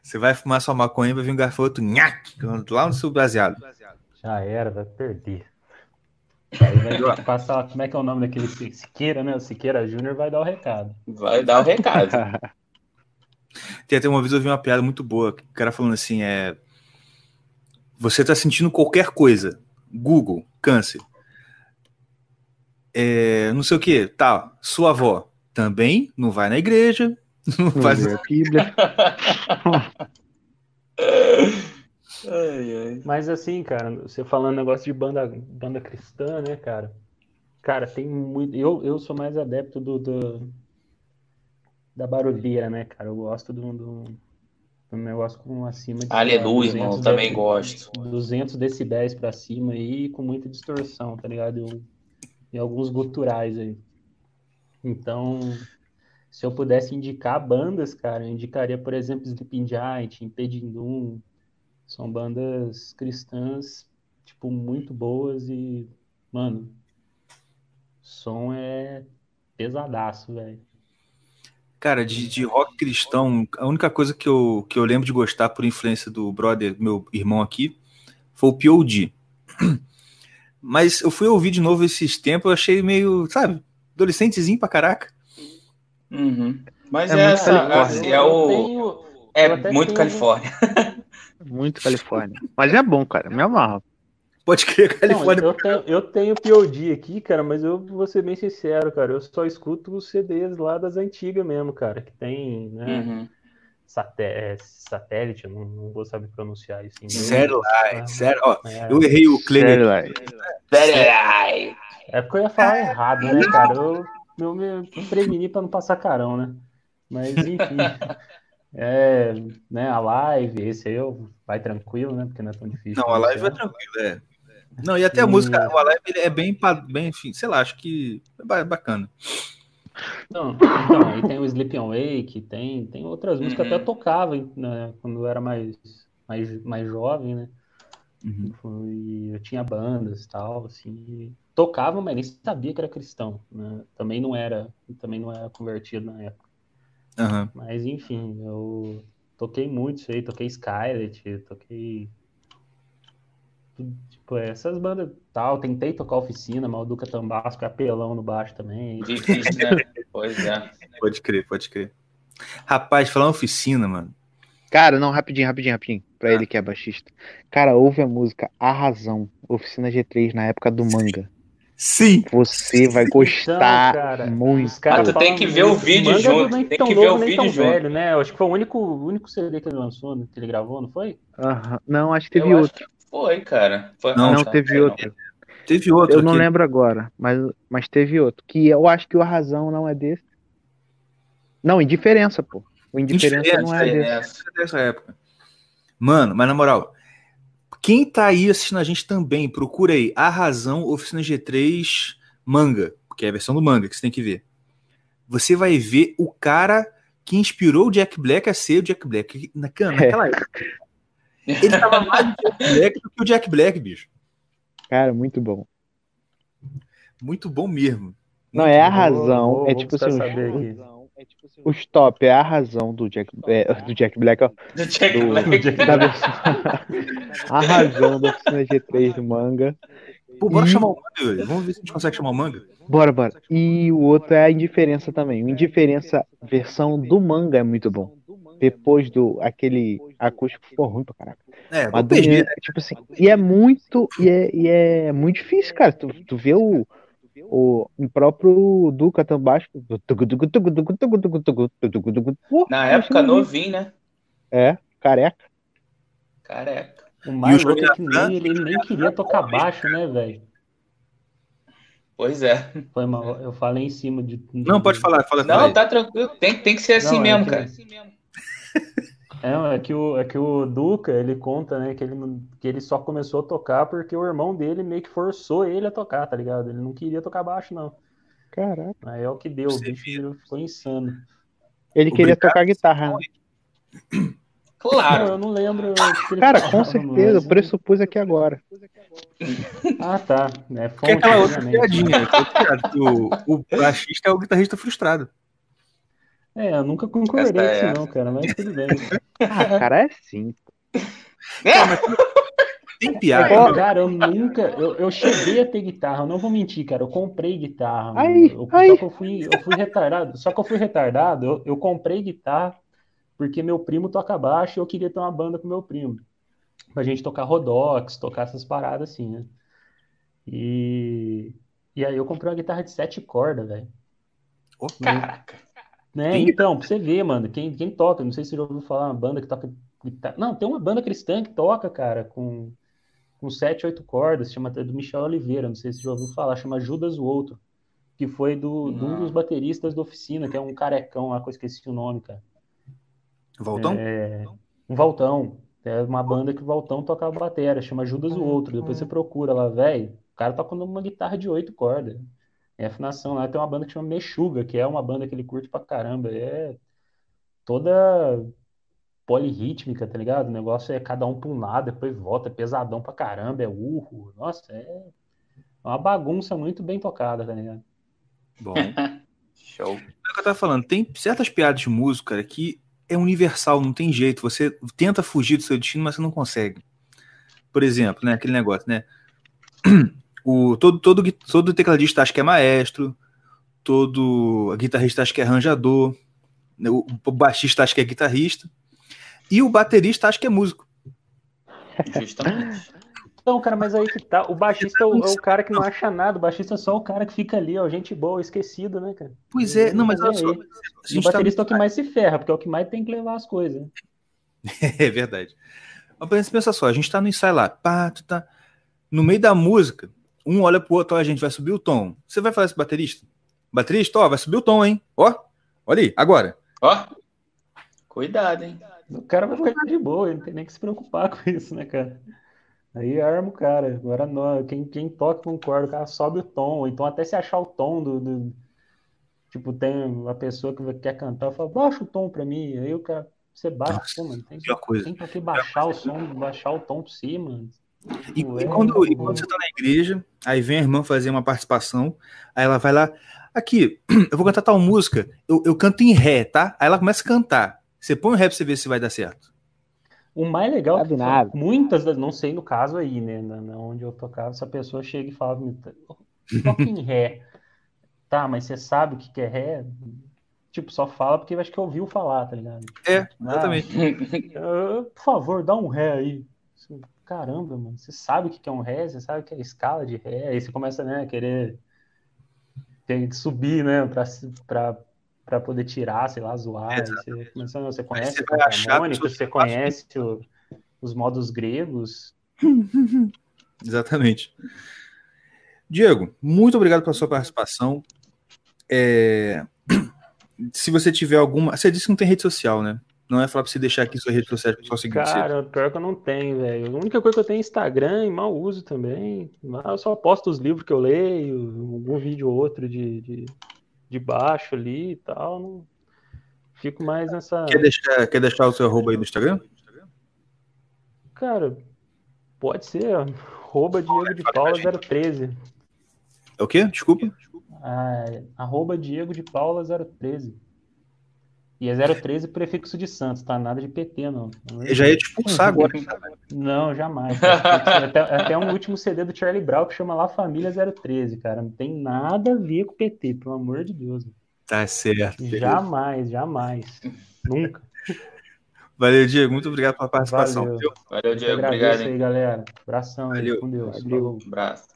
S2: Você vai fumar sua maconha e vai vir um gafanhoto nhaque, lá no seu baseado.
S4: Já era, vai perder. Aí vai (laughs) passar, como é que é o nome daquele Si- Siqueira, né? O Siqueira Júnior vai dar o recado.
S3: Vai dar o recado. (laughs)
S2: Tem até uma vez eu vi uma piada muito boa, que o cara falando assim, é... Você tá sentindo qualquer coisa. Google, câncer. É, não sei o que, tá. Sua avó também não vai na igreja, não (laughs)
S5: Não
S2: faz
S5: a Bíblia.
S4: Mas assim, cara, você falando negócio de banda, banda cristã, né, cara? Cara, tem muito. Eu, eu sou mais adepto do, do- da barulheira, né, cara? Eu gosto do, do, do negócio com acima de.
S3: Aleluia,
S4: 200
S3: irmão. Também gosto.
S4: 200 decibéis pra cima aí, com muita distorção, tá ligado? Eu- e alguns guturais aí. Então, se eu pudesse indicar bandas, cara, eu indicaria, por exemplo, Sleeping Giant, Impeding Doom. São bandas cristãs, tipo, muito boas e, mano, o som é pesadaço, velho.
S2: Cara, de, de rock cristão, a única coisa que eu, que eu lembro de gostar por influência do brother, meu irmão aqui, foi o P.O.D. (clears throat) Mas eu fui ouvir de novo esses tempos, eu achei meio, sabe, adolescentezinho pra caraca.
S3: Uhum. Mas
S5: É
S3: é,
S5: muito
S3: essa,
S5: Califórnia.
S3: assim, é o.
S4: tenho-
S3: É muito
S4: tenho-
S3: Califórnia. (laughs)
S5: Muito Califórnia. Mas é bom, cara. Me amarro.
S2: Pode crer,
S4: Não,
S2: Califórnia.
S4: eu tenho, eu tenho POD aqui, cara, mas eu vou ser bem sincero, cara. Eu só escuto os CDs lá das antigas mesmo, cara, que tem, né?
S3: Uhum.
S4: Saté- satélite, eu não, não vou saber pronunciar isso em.
S2: Sério, lá, sério. Ó,
S4: É,
S2: eu errei o
S5: lá.
S3: Peraí.
S4: é porque eu ia falar errado, né, cara? Eu, eu me preveni pra não passar carão, né? Mas enfim. (laughs) É, né, a live, esse aí eu vai tranquilo, né? Porque não é tão difícil.
S2: Não, a live é tranquilo, é. Não, e até a música, o live ele é bem, bem, enfim, sei lá, acho que é ba- bacana.
S4: Não, então, aí tem o Sleeping Awake, tem, tem outras músicas que
S3: Uhum.
S4: até eu tocava, né, quando eu era mais, mais, mais jovem, né?
S2: Uhum.
S4: Foi- eu tinha bandas e tal, assim, e tocava, mas nem sabia que era cristão, né? Também não era, também não era convertido na época.
S2: Aham.
S4: Mas enfim, eu toquei muito isso aí, toquei Skylet, toquei tipo, essas bandas tal, tentei tocar oficina, mas o Duca Tambasco é apelão no baixo também.
S3: Difícil, né? Pois é.
S2: Pode crer, pode crer. Rapaz, falar oficina, mano.
S5: Cara, não, rapidinho, rapidinho, rapidinho. Pra ele que é baixista. Cara, ouve a música A Razão, Oficina G3, na época do manga.
S2: Sim.
S5: Você vai gostar
S4: Então, cara,
S5: muito.
S4: Os caras
S3: Ah, tu tem que ver o vídeo junto,
S4: Nem
S3: tem
S4: tão
S3: que ver
S4: novo,
S3: o
S4: nem tão
S3: vídeo junto.
S4: velho, né? Eu acho que foi o único, o único CD que ele lançou, né, que ele gravou, não foi?
S5: Aham. Não, acho que teve
S3: Eu acho
S5: outro.
S3: Foi, cara. Foi-
S2: Não,
S5: Não,
S3: tá,
S5: teve
S3: não.
S5: outro.
S2: Teve outro
S5: Eu não lembro agora, mas, mas teve outro. Que eu acho que o A Razão não é desse. Não, Indiferença, pô. O Indiferença não é desse.
S3: Diferença.
S2: dessa época. Mano, mas na moral, quem tá aí assistindo a gente também, procura aí A Razão Oficina G3 Manga, que é a versão do manga que você tem que ver. Você vai ver o cara que inspirou o Jack Black a ser o Jack Black. Na- (laughs) Naquela época. Ele tava mais Jack Black do que o Jack Black, bicho.
S5: Cara, muito bom.
S2: Muito bom mesmo.
S5: Não, é a razão.
S4: vou-
S5: é tipo assim, os,
S4: aqui.
S5: os top é a razão do Jack, é, do Jack Black, ó.
S3: Do Jack
S5: Do-
S3: Black.
S5: Da versão, a razão da oficina G3 do manga.
S2: Pô, bora
S5: E-
S2: chamar o manga, velho. Vamos ver se a gente consegue chamar o manga.
S5: Bora, bora. E o outro é a indiferença também. O indiferença versão do manga é muito bom. Depois do aquele acústico ficou ruim pra caraca.
S2: É,
S5: Mas do,
S2: né?
S5: tipo assim, e é muito e é, e é muito difícil, cara. Tu, tu vê o o, o próprio Duca tão baixo.
S3: Na época novinho, né?
S5: É, careca.
S3: Careca.
S4: O mais louco é que nem, ele nem queria tocar baixo, né, velho?
S3: Pois é.
S4: Foi mal, eu falei em cima de.
S2: Não, pode falar, fala
S3: Não, tá tranquilo. Tem, tem que ser assim
S4: Não, é
S3: mesmo,
S4: que-
S3: cara.
S4: É, é que o, é que o Duca, ele conta, né, que ele, não- que ele só começou a tocar porque o irmão dele meio que forçou ele a tocar, tá ligado? Ele não queria tocar baixo, não.
S5: Caraca.
S4: Aí é o que deu, o bicho ficou insano.
S5: Ele queria tocar guitarra. né? (clears throat)
S4: Não,
S3: Claro.
S4: eu não lembro. (clears throat) que
S5: Cara,
S4: falava,
S5: com
S4: não
S5: certeza, eu
S4: lembro.
S5: pressupus aqui agora.
S4: Ah, tá. É
S2: Porque é
S4: fonte,
S2: aquela outra piadinha. que O, o baixista é o guitarrista frustrado.
S4: É, eu nunca concordei com
S3: Essa é
S4: isso, não, cara, mas tudo bem.
S5: Ah, cara, é sim.
S2: Tem piada.
S5: Ó,
S4: Cara, eu nunca. Eu, eu cheguei a ter guitarra, eu não vou mentir, cara. Eu comprei guitarra. mano.
S5: Ai,
S4: Eu-
S5: ai.
S4: Só que eu fui, eu fui retardado. Só que eu fui retardado, eu, eu comprei guitarra porque meu primo toca baixo e eu queria ter uma banda com meu primo. Pra gente tocar Rodox, tocar essas paradas assim, né? E, e aí eu comprei uma guitarra de sete cordas, velho.
S2: Ô,
S3: Caraca.
S4: Né? Então, pra você ver, mano, quem, quem toca, não sei se você já ouviu falar, uma banda que toca guitarra. Não, tem uma banda cristã que toca, cara, com, com sete, oito cordas, chama até do Michel Oliveira, não sei se você já ouviu falar, chama Judas o Outro, que foi do, de um dos bateristas da oficina, que é um carecão lá, que eu esqueci o nome, cara.
S2: Voltão?
S4: É, um Valtão. É uma banda que o Valtão toca a bateria, chama Judas o Outro. Depois você procura lá, velho. O cara toca uma guitarra de oito cordas. É afinação lá. Tem uma banda que chama Mexuga, que é uma banda que ele curte pra caramba. É toda polirrítmica, tá ligado? O negócio é cada um pra um lado, depois volta, é pesadão pra caramba, é urro. Nossa, é uma bagunça muito bem tocada, tá ligado?
S2: Bom. (laughs)
S3: Show.
S2: É o que eu tava falando. Tem certas piadas de música, cara, que é universal, não tem jeito. Você tenta fugir do seu destino, mas você não consegue. Por exemplo, né, aquele negócio, né? (clears throat) O, todo, todo, todo tecladista acha que é maestro, todo guitarrista acha que é arranjador, né, o, o baixista acha que é guitarrista, e o baterista acha que é músico.
S3: Justamente.
S4: Então, cara, mas aí que tá. O baixista é o, é o cara que não acha nada. O baixista é só o cara que fica ali, ó, gente boa, esquecido, né, cara?
S2: Pois é, não, mas olha só.
S4: E
S2: a
S4: o
S2: tá-
S4: baterista é o que mais se ferra, porque é o que mais tem que levar as coisas. né? (laughs)
S2: É verdade. Mas pensa- pensa só, a gente tá no ensaio lá, pá, tu tá no meio da música, um olha pro outro, ó, a gente vai subir o tom. Você vai falar esse baterista? Baterista, ó, vai subir o tom, hein? Ó, olha aí, agora.
S3: Ó. Cuidado, hein?
S4: O cara vai ficar de boa, ele não tem nem que se preocupar (laughs) com isso, né, cara? Aí arma o cara. Agora não, quem, quem toca com corda, o cara sobe o tom, então até se achar o tom do, do- Tipo, tem uma pessoa que quer cantar, fala, baixa o tom pra mim. Aí o cara, você baixa,
S2: Nossa,
S4: pô, mano, tem, tem pra que baixar o som, baixar o tom pra cima. mano.
S2: E, e quando, e quando você tá na igreja, aí vem a irmã fazer uma participação, aí ela vai lá, aqui, (clears throat) eu vou cantar tal música, eu, eu canto em ré, tá? Aí ela começa a cantar. Você põe o ré pra você ver se vai dar certo.
S4: O mais legal é que
S5: nada.
S4: muitas das, não sei no caso aí, né, na, na onde eu tocava, essa pessoa chega e fala, toca em ré. (laughs) Tá, mas você sabe o que, que é ré? Tipo, só fala porque acho que ouviu falar, tá ligado?
S2: É, exatamente. (laughs)
S4: Ah, por favor, dá um ré aí. Caramba, mano, você sabe o que é um ré, você sabe o que é escala de ré, aí você começa, né, a querer tem que subir, né, pra, pra, pra poder tirar, sei lá, zoar. Você, começa, você conhece
S2: você
S4: o harmônico,
S2: pessoas
S4: você conhece o- os modos gregos. (laughs)
S2: Exatamente. Diego, muito obrigado pela sua participação. É, (clears throat) Se você tiver alguma. Você disse que não tem rede social, né? Não é falar pra você deixar aqui sua rede social para só seguir você.
S4: Cara, pior que eu não tenho, velho. A única coisa que eu tenho é Instagram e mal uso também. Eu só posto os livros que eu leio, algum vídeo ou outro de, de, de baixo ali e tal. Não... Fico mais nessa.
S2: Quer deixar, quer deixar o seu arroba aí no Instagram?
S4: Cara, pode ser. ó. Arroba Diego de Paula 013.
S2: É o quê? Desculpa.
S4: Ah, arroba Diego de Paula 013. E é 013 prefixo de Santos, tá? Nada de PT, não.
S2: Eu já ia te expulsar agora.
S4: Não, jamais. Até, até um último CD do Charlie Brown que chama La Família 013, cara. Não tem nada a ver com o PT, pelo amor de Deus.
S2: Tá certo.
S4: Jamais, jamais. Nunca.
S2: Valeu, Diego. Muito obrigado pela participação.
S4: Valeu.
S3: Valeu,
S4: Eu
S3: Diego.
S4: agradeço
S3: Obrigado,
S4: aí,
S3: hein?
S4: galera. Abração aí,
S2: Valeu.
S4: com Deus.
S5: Valeu.
S4: Falou.
S3: Abraço.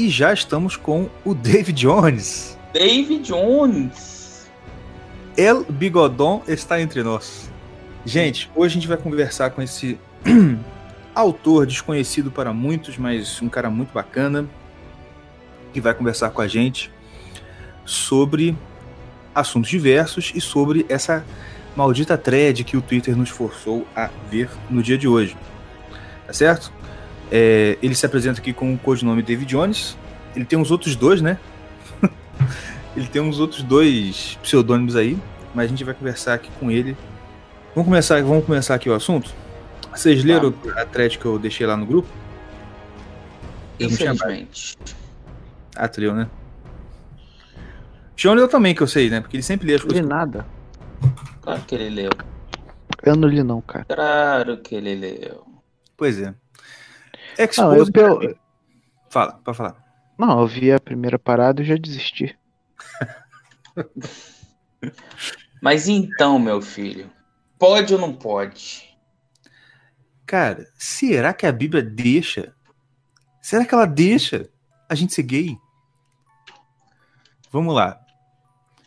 S2: E já estamos com o David Jones.
S3: David Jones.
S2: El Bigodon está entre nós. Gente, hoje a gente vai conversar com esse (clears throat) autor desconhecido para muitos, mas um cara muito bacana, que vai conversar com a gente sobre assuntos diversos e sobre essa maldita thread que o Twitter nos forçou a ver no dia de hoje. Tá certo? É, ele se apresenta aqui com o codinome David Jones. Ele tem uns outros dois, né? (laughs) ele tem uns outros dois pseudônimos aí, mas a gente vai conversar aqui com ele. Vamos começar, vamos começar aqui o assunto? Vocês leram a thread que eu deixei lá no grupo? Eu.
S3: Infelizmente.
S2: Ah, tu leu, né? João leu também, que eu sei, né? Porque ele sempre lê as
S5: Não li
S2: coisas.
S5: nada.
S3: Claro que ele leu.
S5: Eu não li não, cara.
S3: Claro que ele leu.
S2: Pois é.
S5: Não, eu, eu-
S2: Fala, pode falar.
S5: não, eu vi a primeira parada e já desisti. (laughs)
S3: Mas então, meu filho, pode ou não pode?
S2: Cara, será que a Bíblia deixa? Será que ela deixa a gente ser gay? Vamos lá.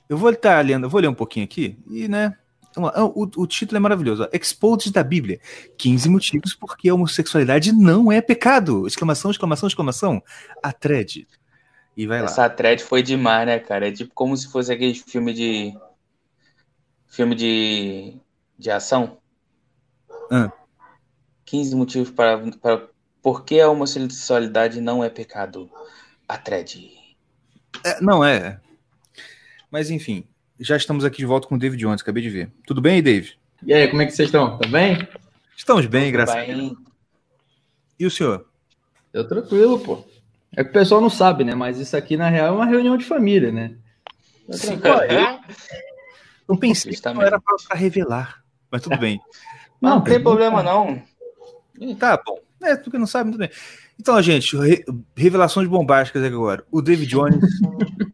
S2: Eu vou estar lendo, eu vou ler um pouquinho aqui e, né? Ah, O, o título é maravilhoso. Exposed da Bíblia. 15 motivos porque a homossexualidade não é pecado. Exclamação, exclamação, exclamação. A thread. E vai lá.
S3: Essa thread foi demais, né, cara? É tipo como se fosse aquele filme de. Filme de. de ação.
S2: Ah.
S3: 15 motivos para. para por que a homossexualidade não é pecado? A thread.
S2: É, não é. Mas enfim, já estamos aqui de volta com o David Jones, acabei de ver. Tudo bem, Dave?
S6: E aí, como é que vocês estão? Tá bem?
S2: Estamos bem, graças a Deus. E o senhor?
S6: Eu tranquilo, pô. É que o pessoal não sabe, né? Mas isso aqui, na real, é uma reunião de família, né? Tá
S3: Sim.
S2: Eu pensei que não
S3: Justamente.
S2: era pra revelar, mas tudo bem. (laughs)
S3: Não, não tem problema, não.
S2: Tá bom. É, tu que não sabe, tudo bem. Então, gente, re- revelações bombásticas agora. O David Jones (laughs)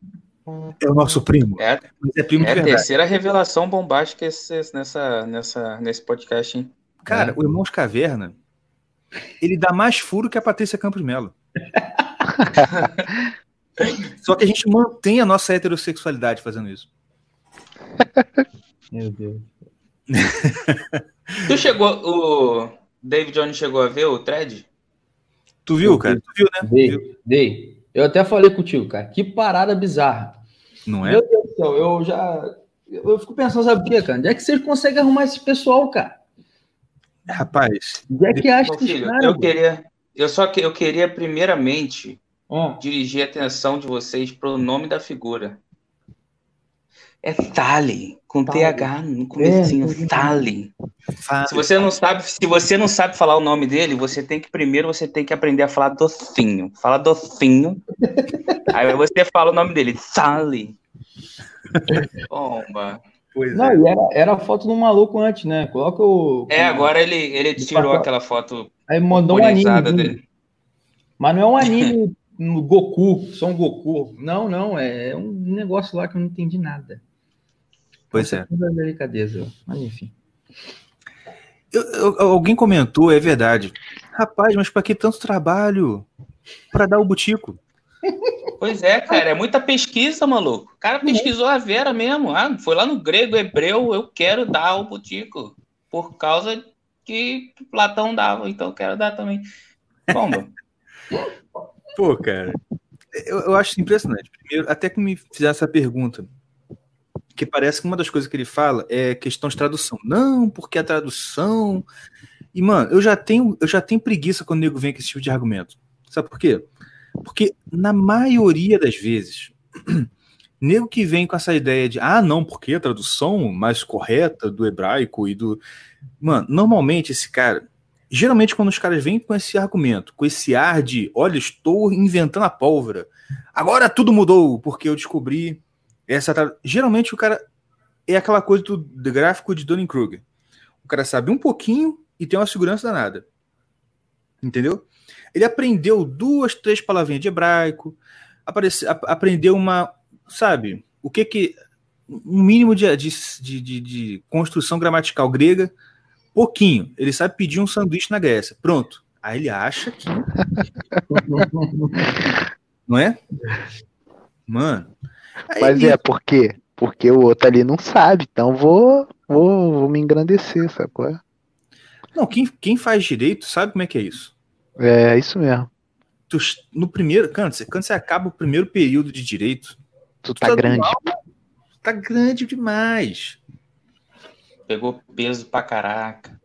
S2: é o nosso primo.
S3: É,
S2: Mas é primo
S3: é
S2: de
S3: a terceira revelação bombástica esse- nessa, nessa, nesse podcast, hein?
S2: Cara, o Irmãos Caverna, ele dá mais furo que a Patrícia Campos Melo. (laughs) Só que a gente mantém a nossa heterossexualidade fazendo isso.
S6: Meu Deus.
S3: Tu chegou, o David Jones chegou a ver o thread?
S2: Tu viu, cara?
S6: vi.
S2: Tu viu, né?
S6: Dei, dei. Eu até falei contigo, cara. Que parada bizarra.
S2: Não é?
S6: Meu Deus do céu, eu já. Eu fico pensando, sabe o que, cara? Onde é que vocês conseguem arrumar esse pessoal, cara?
S2: Rapaz,
S6: Onde é que acha
S3: Meu
S6: esses
S3: filho,
S6: caras?
S3: eu
S6: mano?
S3: queria, eu só que eu queria primeiramente
S6: Ó,
S3: dirigir a atenção de vocês para o nome da figura. É Thali, com
S6: Thali.
S3: TH no comecinho,
S6: É.
S3: Se você não sabe, se você não sabe falar o nome dele, você tem que primeiro você tem que aprender a falar docinho. Fala docinho. (laughs) aí você fala o nome dele, Thali. Bomba.
S2: Pois
S6: Não,
S2: é.
S6: e era, era a foto do maluco antes, né? Coloca o.
S3: É, agora ele, ele tirou aquela foto
S6: Aí mandou um anime.
S3: dele.
S6: Mas não é um anime (laughs) no Goku, só um Goku. Não, não, é um negócio lá que eu não entendi nada.
S2: Pois é.
S6: Toda delicadeza. Mas enfim.
S2: Eu- eu- alguém comentou, é verdade. Rapaz, mas pra que tanto trabalho pra dar o butico?
S3: Pois é, cara, é muita pesquisa, maluco. O cara pesquisou a Vera mesmo. Ah, foi lá no grego, hebreu, eu quero dar o butico. Por causa que Platão dava, então eu quero dar também. Bomba. (laughs) (laughs)
S2: Pô, cara, eu, eu acho impressionante. Primeiro, até que me fizeram essa pergunta, que parece que uma das coisas que ele fala é questão de tradução. Não, porque a tradução. E, mano, eu já tenho, eu já tenho preguiça quando o nego vem com esse tipo de argumento. Sabe por quê? Porque na maioria das vezes, (clears throat) nego que vem com essa ideia de ah, não, porque a tradução mais correta do hebraico e do. Mano, normalmente esse cara. Geralmente, quando os caras vêm com esse argumento, com esse ar de olha, estou inventando a pólvora, agora tudo mudou, porque eu descobri essa. tra-" Geralmente o cara é aquela coisa do, do gráfico de Dunning-Kruger. O cara sabe um pouquinho e tem uma segurança danada. Entendeu? Ele aprendeu duas, três palavrinhas de hebraico, aparece, ap- aprendeu uma. Sabe? O que que. Um mínimo de, de, de, de- de construção gramatical grega, pouquinho. Ele sabe pedir um sanduíche na Grécia. Pronto. Aí ele acha que. (laughs) Não é? Mano.
S5: Mas é, por quê? Porque o outro ali não sabe, então vou, vou, vou me engrandecer, sabe qual é?
S2: Não, quem, quem faz direito sabe como é que é isso.
S5: É isso mesmo.
S2: Tu, no primeiro, quando você, quando você acaba o primeiro período de direito,
S5: Tu
S2: tu
S5: tá grande.
S2: mal, tá grande demais.
S3: Pegou peso pra caraca.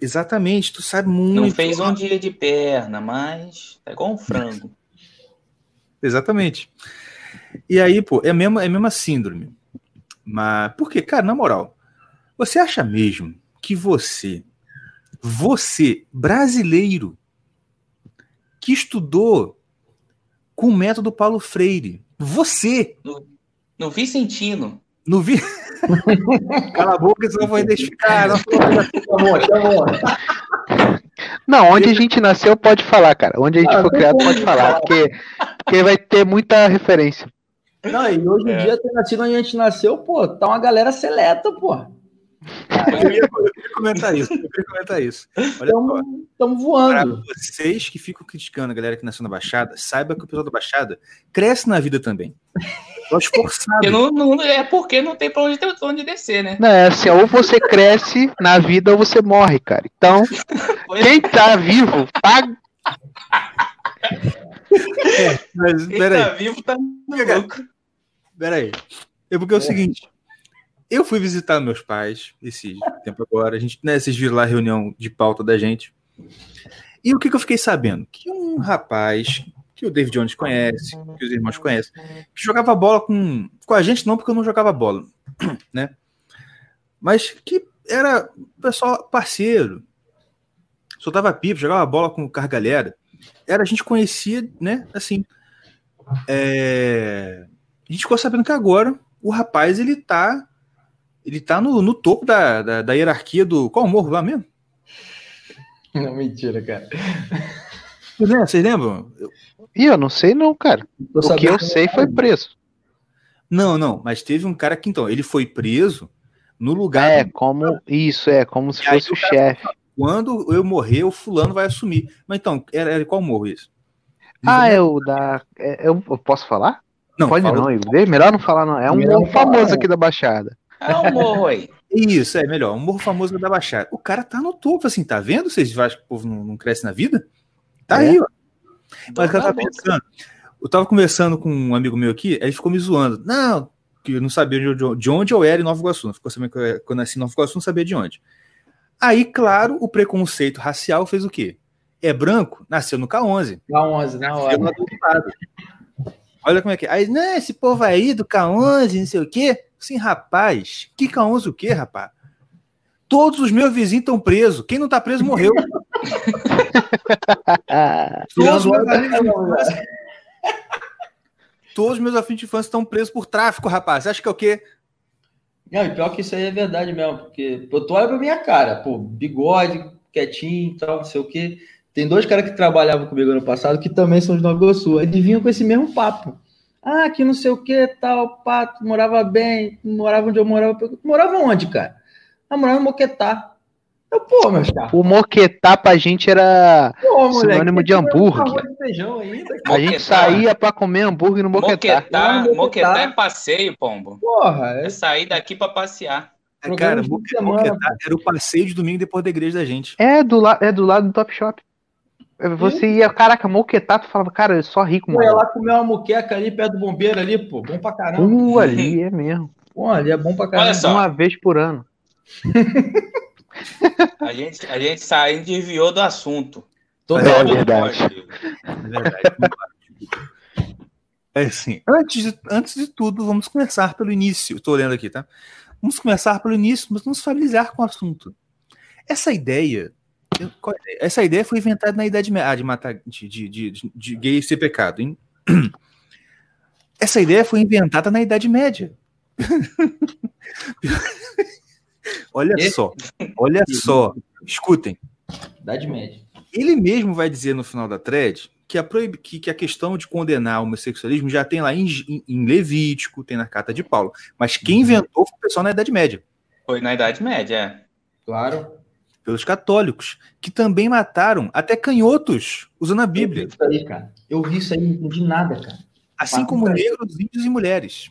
S2: Exatamente, tu sabe muito.
S3: Não fez um dia de perna, mas tá igual um frango. (laughs)
S2: Exatamente. E aí, pô, é a mesma, é a mesma síndrome. Mas, por quê? Cara, na moral, você acha mesmo que você, você, brasileiro, que estudou com o método Paulo Freire, você,
S3: No Vicentino.
S2: não vi. (laughs) Cala a boca, senão eu vou identificar. Não.
S5: Não, onde a gente nasceu pode falar, cara. Onde a gente
S6: Ah,
S5: criado pode falar,
S6: falar.
S5: porque, porque vai ter muita referência.
S6: Não, e hoje em
S3: É.
S6: dia, ter nascido onde a gente nasceu, pô, tá uma galera seleta, pô.
S2: eu, ia, eu queria comentar isso. Eu queria comentar isso. Olha só.
S6: Estamos
S2: Para
S6: voando.
S2: vocês que ficam criticando a galera que nasceu na Baixada, saiba que o pessoal da Baixada cresce na vida também. Tô (laughs) esforçado.
S3: Não, não- é porque não tem pra onde, ter- onde descer, né?
S5: Não, é assim, ou você cresce na vida ou você morre, cara. Então, quem tá vivo, tá.
S2: Mas,
S3: Quem
S2: peraí,
S3: tá vivo tá louco.
S2: Peraí. É porque é o seguinte. Eu fui visitar meus pais esse tempo agora. A gente, né, vocês viram lá a reunião de pauta da gente. E o que, que eu fiquei sabendo? Que um rapaz que o David Jones conhece, que os irmãos conhecem, que jogava bola com, com a gente, não porque eu não jogava bola, (clears throat) né? Mas que era pessoal parceiro. Soltava pipa, jogava bola com, com a galera. Era, a gente conhecia, né? Assim. é, A gente ficou sabendo que agora o rapaz ele tá. Ele tá no, no topo da, da, da hierarquia do. Qual o morro lá mesmo?
S6: Não, mentira, cara.
S2: Vocês lembram? Vocês lembram? Eu-
S5: Ih, eu não sei não, cara.
S6: Tô
S5: O que eu sei foi preso.
S2: Não, não, mas teve um cara que então, ele foi preso no lugar
S5: É,
S2: do-
S5: como. Isso, é, como se
S2: E
S5: fosse o chefe.
S2: quando eu morrer, o fulano vai assumir. Mas então, era, era qual morro isso?
S5: Ah, é o da. é- eu, eu posso falar?
S2: Não,
S5: Pode não, Igor. Melhor não falar, não. É um
S6: não
S5: famoso
S6: falar.
S5: aqui da Baixada.
S3: É um morro aí.
S2: Isso, é melhor. Um morro famoso da Baixada. O cara tá no topo, assim, tá vendo? Vocês acham que o povo não, não cresce na vida? Tá
S5: É.
S2: aí, ó. Mas o que eu
S3: Tá
S2: tava
S3: bom.
S2: pensando, eu tava conversando com um amigo meu aqui, aí ele ficou me zoando. Não, que eu não sabia de onde, de onde eu era em Nova Iguaçu. Não ficou sabendo que eu, quando eu nasci em Nova Iguaçu, não sabia de onde. Aí, claro, o preconceito racial fez o quê? É branco, nasceu no K11.
S6: Dá 11, na hora.
S2: lá do outro lado. Olha como é que é. Aí, não, esse povo aí do K11, não sei o quê. Sim, rapaz. Que K11 o quê, rapaz? Todos os meus vizinhos estão presos. Quem não tá preso morreu. (laughs) Todos os meus afins de infância- Todos os meus afins de infância estão presos por tráfico, rapaz. Você acha que é o quê?
S6: Não, e pior que isso aí é verdade mesmo, porque pô, tu olha pra minha cara, pô, bigode, quietinho e tal, não sei o quê. Tem dois caras que trabalhavam comigo ano passado que também são de Nova Iguaçu. Eles vinham com esse mesmo papo. Ah, que não sei o que, tal, pato, morava bem, morava onde eu morava. Morava onde, cara? Ah, morava em Moquetá. Eu, pô, meus caras.
S5: O moquetá pra gente era.
S6: Pô,
S5: Sinônimo de hambúrguer.
S6: e cara.
S5: A gente
S3: Moquetá.
S5: saía pra comer hambúrguer no moquetá.
S3: Moquetá,
S6: Moquetá.
S3: Moquetá é passeio, pombo.
S6: Porra,
S3: É
S6: é
S3: sair daqui pra passear.
S2: É, cara,
S6: de
S2: Moque-
S6: semana,
S2: Moquetá era o passeio de domingo depois da igreja da gente.
S5: É do, la é do lado do Top Shop. Você ia, caraca, moquetá, tu falava, cara, eu só rico,
S6: Pô, ia
S5: mano.
S6: lá comer uma muqueca ali perto do bombeiro ali, pô. Bom pra caramba.
S5: Uh, ali é mesmo.
S6: Pô, ali é bom pra caramba.
S3: Olha só.
S5: Uma vez por ano. (laughs)
S3: A gente, a gente saiu desviou do assunto.
S5: É verdade.
S2: É verdade. É assim, antes de, antes de tudo, vamos começar pelo início. Estou lendo aqui, tá? Vamos começar pelo início, mas vamos familiarizar com o assunto. Essa ideia, eu- é essa ideia foi inventada na Idade Média, ah, de matar, de, de, de, de- gay ser pecado, hein? (clears throat) Essa ideia foi inventada na Idade Média. (laughs) olha
S6: E?
S2: só, olha só, escutem.
S6: Idade média.
S2: Ele mesmo vai dizer no final da thread que a, proib... que, que a questão de condenar o homossexualismo já tem lá em, em- em Levítico, tem na carta de Paulo. Mas quem inventou foi o pessoal na Idade Média,
S3: Foi na Idade Média, é.
S6: Claro.
S2: Pelos católicos, que também mataram até canhotos usando a
S6: Eu vi
S2: Bíblia,
S6: isso aí, cara. Eu vi isso aí, não entendi nada, cara.
S2: assim como negros, índios e mulheres.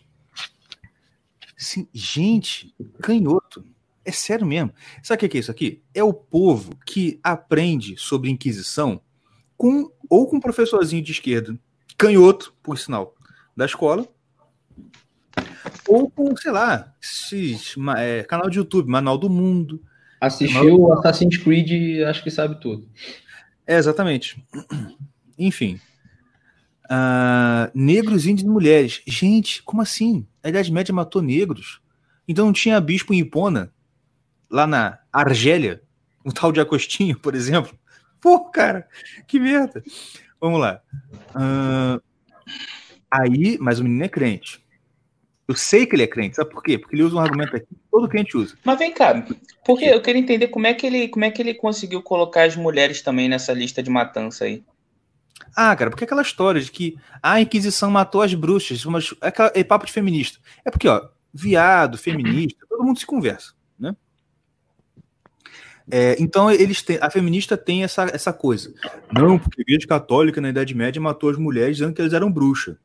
S2: Sim, gente, canhoto. É sério mesmo. Sabe o que é isso aqui? É o povo que aprende sobre Inquisição com ou com um professorzinho de esquerda, canhoto, por sinal, da escola, ou com, sei lá, esses, é, canal de YouTube, Manual do Mundo.
S6: Assistiu Assassin's Creed, acho que sabe tudo.
S2: É, exatamente. Enfim. Ah, negros, índios e mulheres. Gente, como assim? A Idade Média matou negros? Então não tinha bispo em Hipona? Lá na Argélia? Um tal de Agostinho, por exemplo? Pô, cara, que merda. Vamos lá. Ah, aí, mas o menino é crente. Eu sei que ele é crente, sabe por quê? Porque ele usa um argumento aqui que todo crente usa.
S3: Mas vem cá, porque eu queria entender como é que ele, como é que ele conseguiu colocar as mulheres também nessa lista de matança aí.
S2: Ah, cara, porque aquela história de que ah, a Inquisição matou as bruxas, mas é, aquela- é papo de feminista. É porque, ó, viado, feminista, todo mundo se conversa, né? É, então eles têm, a feminista tem essa, essa coisa. Não, porque a Igreja Católica na Idade Média matou as mulheres dizendo que eles eram bruxas,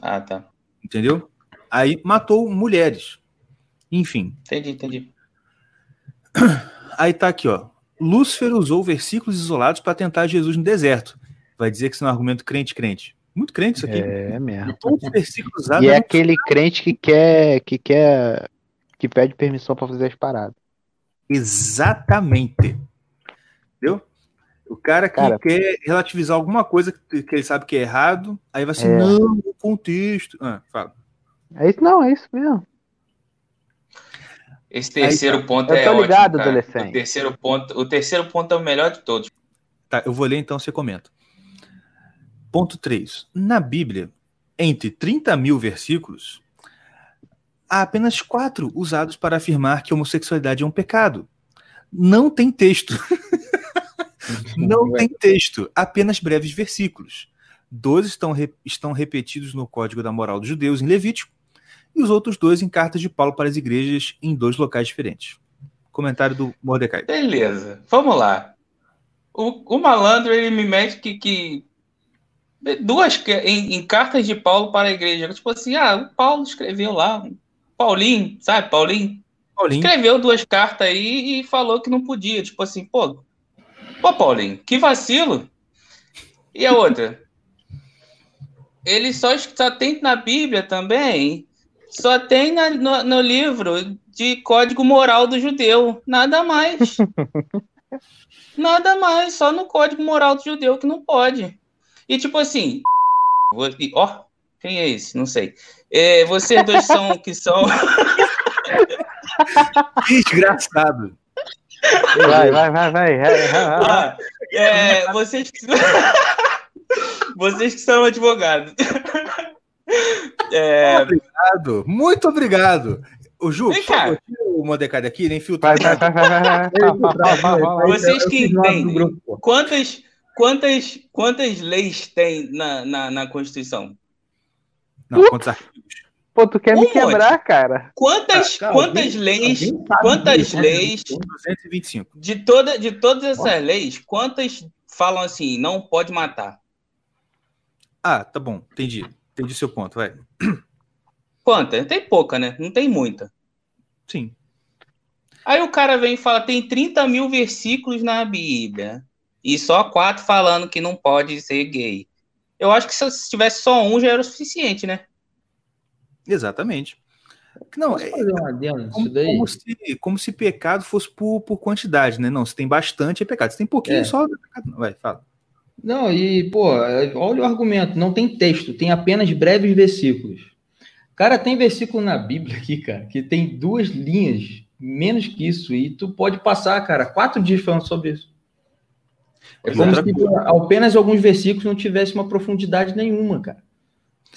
S3: Ah, tá.
S2: Entendeu? Aí matou mulheres. Enfim,
S3: Entendi, entendi.
S2: aí tá aqui, ó. Lúcifer usou versículos isolados para tentar Jesus no deserto. Vai dizer que isso é um argumento crente-crente. Muito crente isso aqui.
S5: É mesmo.
S2: Todos os versículos usados
S5: E é
S2: eram
S5: aquele crente que quer, que quer, que pede permissão pra fazer as paradas.
S2: Exatamente. Entendeu? O cara que
S5: Cara-
S2: quer relativizar alguma coisa que, que ele sabe que é errado, aí vai assim,
S5: É.
S2: não, o contexto. Ah, fala.
S5: É isso, não, é isso mesmo.
S3: Esse terceiro ponto
S5: Eu
S3: é
S5: tô
S3: ótimo,
S5: ligado,
S3: cara.
S5: adolescente.
S3: O terceiro ponto, o terceiro ponto é o melhor de todos.
S2: Tá, eu vou ler então, você comenta. Ponto 3. Na Bíblia, entre 30 mil versículos, há apenas quatro usados para afirmar que a homossexualidade é um pecado. Não tem texto. (laughs) Não tem texto, apenas breves versículos. Dois estão, re- estão repetidos no Código da Moral dos Judeus, em Levítico, e os outros dois em cartas de Paulo para as igrejas em dois locais diferentes. Comentário do Mordecai.
S3: Beleza, vamos lá. O, o malandro, ele me mete que, que duas em, em cartas de Paulo para a igreja. Tipo assim, ah, o Paulo escreveu lá, Paulinho, sabe, Paulinho?
S2: Paulinho,
S3: Escreveu duas cartas aí e falou que não podia. Tipo assim, pô, pô, Paulinho, que vacilo. E a outra? Ele só, só tem na Bíblia também, só tem na- no, no livro de Código Moral do Judeu. Nada mais. (laughs) Nada mais, só no Código Moral do Judeu que não pode. E tipo assim, Ó, quem é esse? Não sei. É, vocês dois são que são. (laughs)
S2: Desgraçado.
S4: Vai, vai, vai, vai.
S3: Ah, é, vocês que vocês que são advogados. É,
S2: Obrigado. Muito obrigado. O Ju,
S3: Vem cá.
S2: tira o Mordecai daqui, nem
S4: fala.
S3: Vocês que entendem. quantas, quantas, quantas leis tem na, na, na Constituição?
S2: Não, quantos artigos?
S4: Pô, tu quer
S3: Um
S4: me
S3: monte.
S4: quebrar, cara?
S3: Quantas,
S6: Cara,
S3: quantas
S6: alguém-
S3: leis,
S6: alguém
S3: quantas
S6: disso, né?
S3: leis
S2: 225.
S3: de, toda, de todas essas leis, quantas falam assim, não pode matar?
S2: Ah, tá bom. Entendi. Entendi seu ponto, vai.
S3: Quantas? Tem pouca, né? Não tem muita.
S2: Sim.
S3: Aí o cara vem e fala, tem 30 mil versículos na Bíblia. E só quatro falando que não pode ser gay. Eu acho que se tivesse só um já era o suficiente, né?
S2: Exatamente. Não, é
S6: um
S2: como, como se, como se pecado fosse por, por quantidade, né? Não, se tem bastante é pecado. Se tem pouquinho
S6: É.
S2: só, não é não. Vai, fala.
S6: Não, e, pô, é, olha o argumento. Não tem texto, tem apenas breves versículos. Cara, tem versículo na Bíblia aqui, cara, que tem duas linhas, menos que isso, e tu pode passar, cara, quatro dias falando sobre isso. É
S2: E
S6: como se apenas alguns versículos não tivessem uma profundidade nenhuma, cara.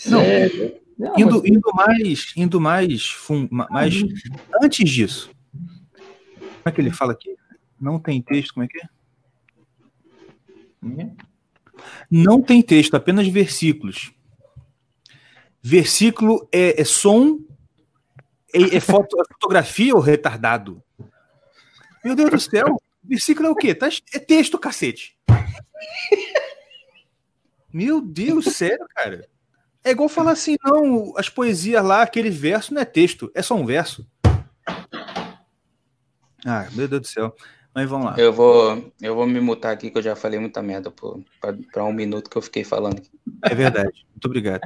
S2: Não,
S6: É, não,
S2: Indo, indo mais, indo mais, fun- ma- mais antes disso. Como é que ele fala aqui? Não tem texto, como é que é? Não tem texto, apenas versículos. Versículo é, é som, é, é foto- é fotografia ou retardado? Meu Deus do céu, versículo é o quê? Tá- é texto, cacete. Meu Deus, sério, cara. É igual falar assim, não, as poesias lá, aquele verso não é texto, é só um verso. Ah, meu Deus do céu. Mas vamos lá.
S3: Eu vou, eu vou me mutar aqui que eu já falei muita merda para um minuto que eu fiquei falando.
S2: É verdade. Muito obrigado.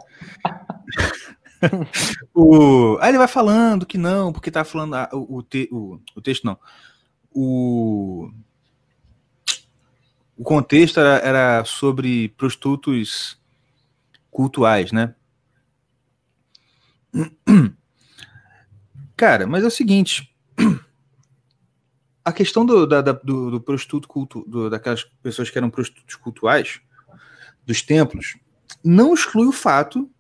S2: (laughs) o... Aí ele vai falando que não, porque tá falando ah, o, o, te- o, o texto não. O, o contexto era, era sobre prostitutos cultuais, né? (clears throat) Cara, mas é o seguinte. (clears throat) A questão do, da, do, do prostituto culto, do- daquelas pessoas que eram prostitutos cultuais, dos templos, não exclui o fato,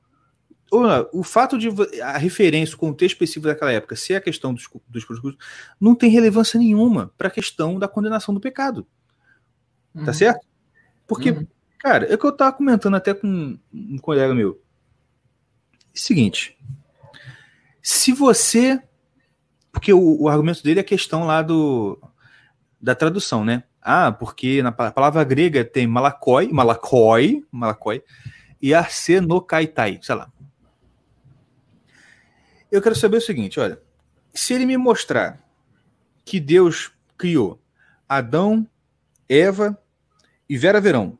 S2: ou não, o fato de a referência, o contexto específico daquela época ser a questão dos, dos prostitutos, não tem relevância nenhuma para a questão da condenação do pecado. Tá certo? Porque,
S6: Uhum.
S2: Cara, é o que eu tava comentando até com um colega meu. Seguinte, se você. Porque o, o argumento dele é a questão lá do da tradução, né? Ah, porque na pa- palavra grega tem malakoi, malakoi, malakoi, e arsenokaitai, sei lá. Eu quero saber o seguinte, olha, se ele me mostrar que Deus criou Adão, Eva e Vera Verão,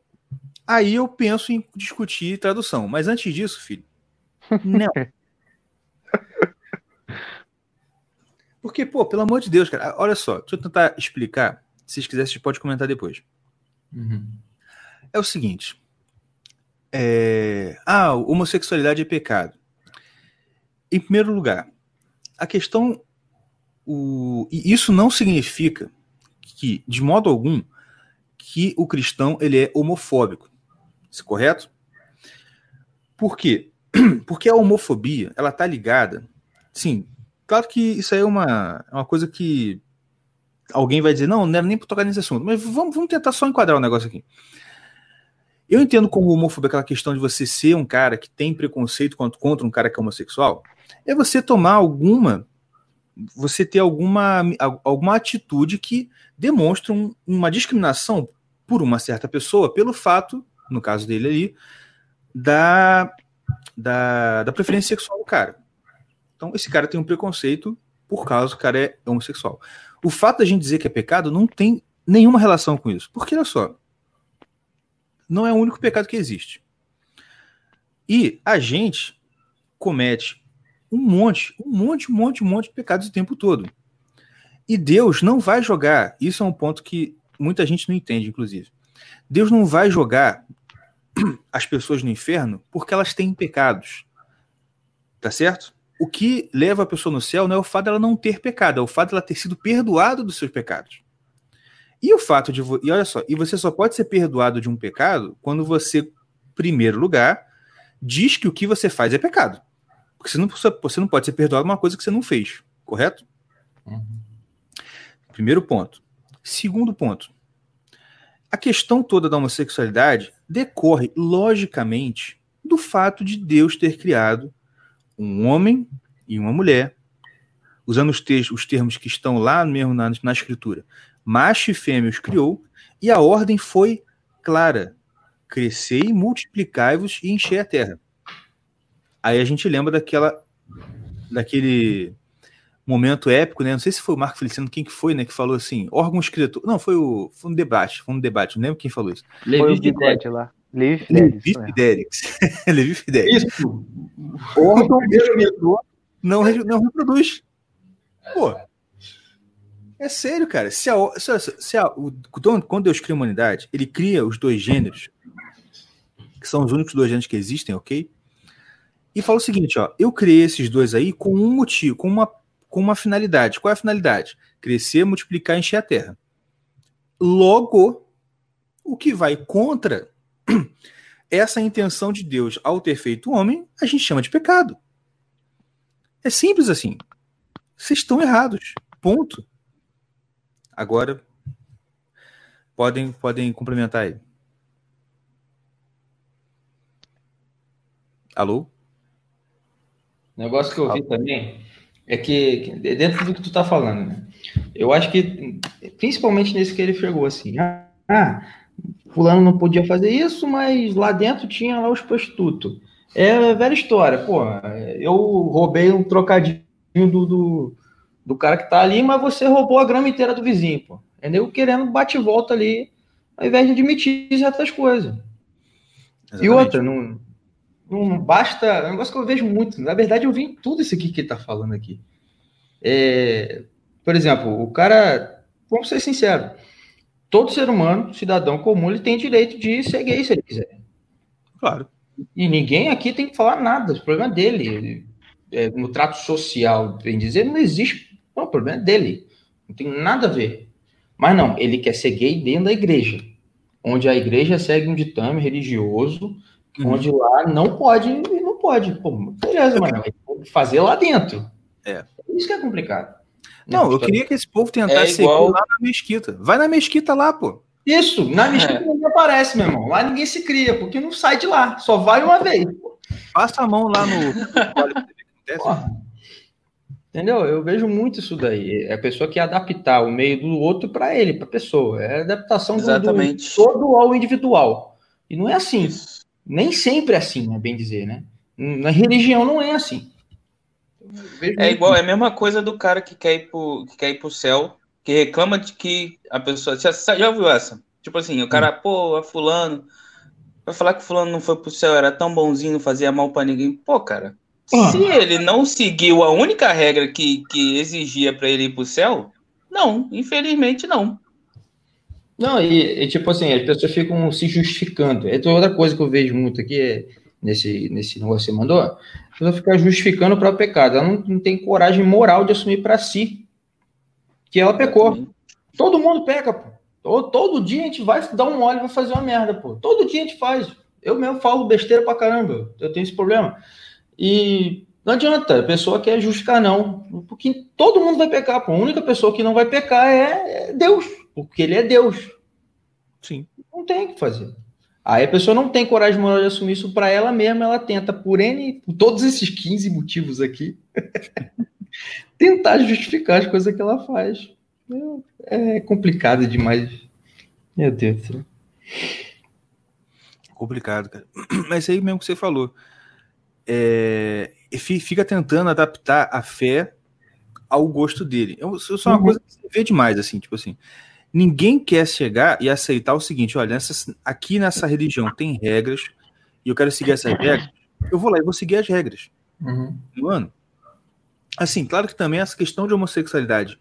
S2: aí eu penso em discutir tradução. Mas antes disso, filho, não. (laughs) Porque, pô, pelo amor de Deus, cara, olha só, deixa eu tentar explicar. Se vocês quiserem, vocês podem comentar depois.
S6: Uhum.
S2: É o seguinte. é, Ah, homossexualidade é pecado. Em primeiro lugar, a questão. O... e Isso não significa que, de modo algum, que o cristão ele é homofóbico. Isso é correto? Por quê? (clears throat) Porque a homofobia, ela tá ligada. Sim, claro que isso aí é uma, é uma coisa que alguém vai dizer, não, não era nem para tocar nesse assunto, mas vamos, vamos tentar só enquadrar o negócio aqui. Eu entendo como homofobia aquela questão de você ser um cara que tem preconceito contra um cara que é homossexual, é você tomar alguma, você ter alguma, alguma atitude que demonstra um- uma discriminação por uma certa pessoa pelo fato, no caso dele ali, da, da, da preferência sexual do cara. Então, esse cara tem um preconceito por causa que o cara é homossexual. O fato da gente dizer que é pecado não tem nenhuma relação com isso. Porque, olha só, não é o único pecado que existe. E a gente comete um monte, um monte, um monte, um monte de pecados o tempo todo. E Deus não vai jogar. Isso é um ponto que muita gente não entende, inclusive. Deus não vai jogar as pessoas no inferno porque elas têm pecados. Tá certo? O que leva a pessoa no céu não é o fato dela não ter pecado, é o fato dela ter sido perdoado dos seus pecados. E o fato de. E olha só, e você só pode ser perdoado de um pecado quando você, em primeiro lugar, diz que o que você faz é pecado. Porque você não, você não pode ser perdoado uma coisa que você não fez, correto? Uhum. Primeiro ponto. Segundo ponto. A questão toda da homossexualidade decorre, logicamente, do fato de Deus ter criado um homem e uma mulher, usando os, te os termos que estão lá mesmo na, na escritura. Macho e fêmea os criou, e a ordem foi clara: crescei, multiplicai-vos e enchei a terra. Aí a gente lembra daquela daquele momento épico, né? Não sei se foi o Marco Feliciano, quem que foi, né? Que falou assim, órgão escritor. Não, foi o foi um debate, foi um debate, não lembro quem falou isso.
S5: Levi Fidelix lá. Levi Fidelix.
S2: Levi Fidelix. (laughs) Isso. Órgão escritor não, não reproduz. Pô. É sério, cara. Se a, se a, se a, o, quando Deus cria a humanidade, ele cria os dois gêneros, que são os únicos dois gêneros que existem, ok? E fala o seguinte, ó, eu criei esses dois aí com um motivo, com uma, com uma finalidade. Qual é a finalidade? Crescer, multiplicar e encher a terra. Logo, o que vai contra (clears throat) essa intenção de Deus ao ter feito o homem, a gente chama de pecado. É simples assim. Vocês estão errados. Ponto. Agora, podem, podem complementar ele. Alô?
S6: O negócio que eu vi também é que, dentro do que tu tá falando, né? Eu acho que, principalmente nesse que ele chegou assim, ah, fulano não podia fazer isso, mas lá dentro tinha lá os prostitutos. É velha história, pô, eu roubei um trocadinho do, do, do cara que tá ali, mas você roubou a grama inteira do vizinho, pô. Entendeu? Querendo bate volta ali, ao invés de admitir certas coisas. Exatamente. E outra, não, não basta. É um negócio que eu vejo muito. Na verdade, eu vi em tudo isso aqui que ele tá falando aqui. É, por exemplo, o cara. Vamos ser sinceros. Todo ser humano, cidadão comum, ele tem direito de ser gay se ele quiser.
S2: Claro.
S6: E ninguém aqui tem que falar nada. O problema é dele. É, no trato social, bem dizer, não existe. Não, o problema é dele. Não tem nada a ver. Mas não, ele quer ser gay dentro da igreja. Onde a igreja segue um ditame religioso Uhum. Onde lá não pode e não pode. Pô, beleza, mas fazer lá dentro.
S2: É.
S6: Isso que é complicado.
S2: Não, eu queria que esse povo tentasse é igual... lá na mesquita. Vai na mesquita lá, pô.
S6: Isso, na mesquita é. ninguém aparece, meu irmão. Lá ninguém se cria, porque não sai de lá. Só vai uma vez.
S2: Passa a mão lá no. (laughs)
S6: Entendeu? Eu vejo muito isso daí. É a pessoa que adaptar o meio do outro para ele, para a pessoa. É a adaptação
S3: Exatamente.
S6: do, do todo ao individual. E não é assim. Isso. Nem sempre é assim, é bem dizer, né? Na religião não é assim.
S3: É igual, é a mesma coisa do cara que quer ir pro, que quer ir pro céu, que reclama de que a pessoa. Já, já ouviu essa? Tipo assim, o cara, pô, a fulano. Vai falar que fulano não foi pro céu, era tão bonzinho, não fazia mal para ninguém. Pô, cara, ah. se ele não seguiu a única regra que, que exigia para ele ir pro céu, não, infelizmente não.
S6: Não, e, e, tipo assim, as pessoas ficam se justificando. É outra coisa que eu vejo muito aqui é, nesse, nesse negócio que você mandou. A pessoa fica justificando o próprio pecado. Ela não, não tem coragem moral de assumir para si que ela pecou. Todo mundo peca, pô. Todo, todo dia a gente vai dar um óleo e vai fazer uma merda, pô. Todo dia a gente faz. Eu mesmo falo besteira pra caramba. Eu tenho esse problema. E não adianta, a pessoa quer justificar, não. Porque todo mundo vai pecar, pô. A única pessoa que não vai pecar é, é Deus porque ele é Deus.
S2: Sim.
S6: Não tem o que fazer. Aí a pessoa não tem coragem moral de assumir isso para ela mesma, ela tenta, por N, por todos esses 15 motivos aqui, (laughs) tentar justificar as coisas que ela faz. É complicado demais. Meu Deus do céu.
S2: Complicado, cara. (clears throat) Mas aí mesmo que você falou. É, fica tentando adaptar a fé ao gosto dele. Isso é uma uhum. coisa que você vê demais, assim, tipo assim. Ninguém quer chegar e aceitar o seguinte: olha, nessa, aqui nessa religião tem regras e eu quero seguir essas regras. Eu vou lá e vou seguir as regras. Uhum. Mano, assim, claro que também essa questão de homossexualidade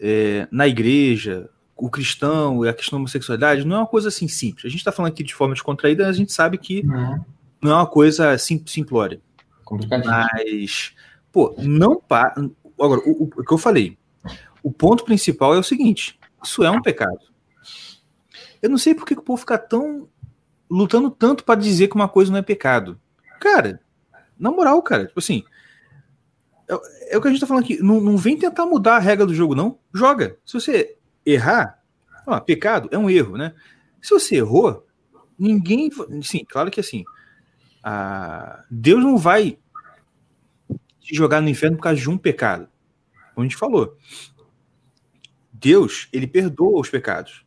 S2: é, na igreja, o cristão e a questão da homossexualidade não é uma coisa assim simples. A gente está falando aqui de forma descontraída, a gente sabe que
S6: Não.
S2: não é uma coisa sim, simplória. Mas, pô, não pa... Agora, o, o- o que eu falei, o ponto principal é o seguinte: isso é um pecado. Eu não sei por que o povo fica tão lutando tanto para dizer que uma coisa não é pecado. Cara, na moral, cara, tipo assim. É, é o que a gente tá falando aqui. Não, não vem tentar mudar a regra do jogo, não. Joga. Se você errar, ó, pecado é um erro, né? Se você errou, ninguém. Sim, claro que assim. a- Deus não vai te jogar no inferno por causa de um pecado. Como a gente falou. Deus, ele perdoa os pecados.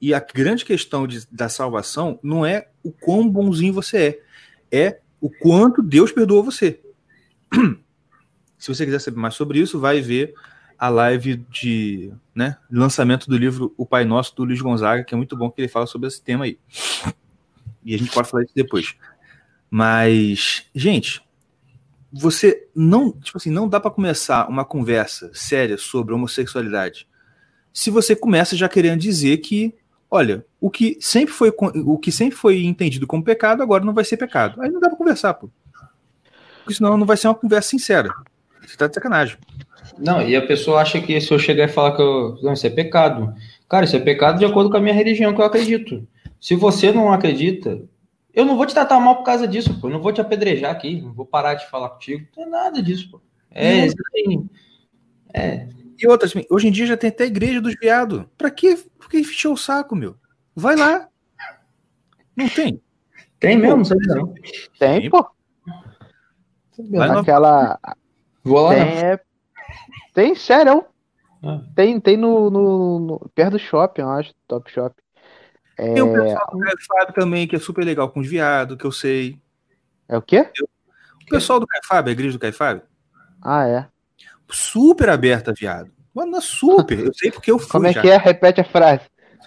S2: E a grande questão de- da salvação não é o quão bonzinho você é, é o quanto Deus perdoa você. (clears throat) Se você quiser saber mais sobre isso, vai ver a live de né, lançamento do livro O Pai Nosso, do Luiz Gonzaga, que é muito bom que ele fala sobre esse tema aí. E a gente pode falar isso depois. Mas, gente, você não, tipo assim, não dá para começar uma conversa séria sobre homossexualidade se você começa já querendo dizer que, olha, o que sempre foi o que sempre foi entendido como pecado agora não vai ser pecado. Aí não dá para conversar, pô. Porque senão não vai ser uma conversa sincera. Você tá de sacanagem.
S6: Não, e a pessoa acha que se eu chegar e falar que eu, não, isso é pecado. Cara, isso é pecado de acordo com a minha religião que eu acredito. Se você não acredita, eu não vou te tratar mal por causa disso, pô. Eu não vou te apedrejar aqui, não vou parar de falar contigo. Não é nada disso, pô. É, assim, é,
S2: E outras, hoje em dia já tem até a igreja dos viados. Pra quê? Por que o saco, meu? Vai lá. Não tem.
S6: tem mesmo, não sabia não.
S5: Tem, pô.
S2: Vai lá.
S5: Aquela.
S6: Vou lá,
S5: Tem,
S6: não.
S5: é... tem sério.
S6: Ah.
S5: Tem, tem no, no- no- Perto do shopping, eu acho, Top Shop. É,
S2: Tem o pessoal do Fábio também, que é super legal com os viados, que eu sei.
S5: é o quê?
S2: O pessoal do Caio Fábio, a igreja do Caio Fábio,
S5: Ah, é.
S2: Super aberta viado. Mano, super. Eu sei porque eu fui
S5: Como é
S2: já.
S5: que é? Repete a frase.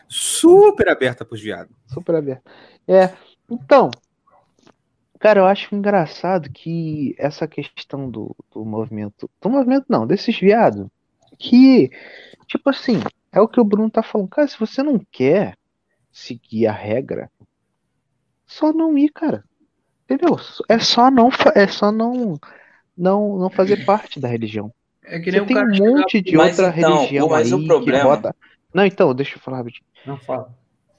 S2: Super aberta pros viados.
S5: Super aberto. É, então, cara, eu acho engraçado que essa questão do, do movimento, do movimento não, desses viados, que, tipo assim, é o que o Bruno tá falando, cara, se você não quer seguir a regra, só não ir, cara. Entendeu? É só não, é só não, não, não fazer parte da religião.
S6: É que
S5: Você tem um monte de
S3: Mas
S5: outra
S3: então,
S5: religião
S3: mas o
S5: aí que
S3: problema-
S5: bota. Não, então, deixa eu falar rapidinho
S6: Não fala.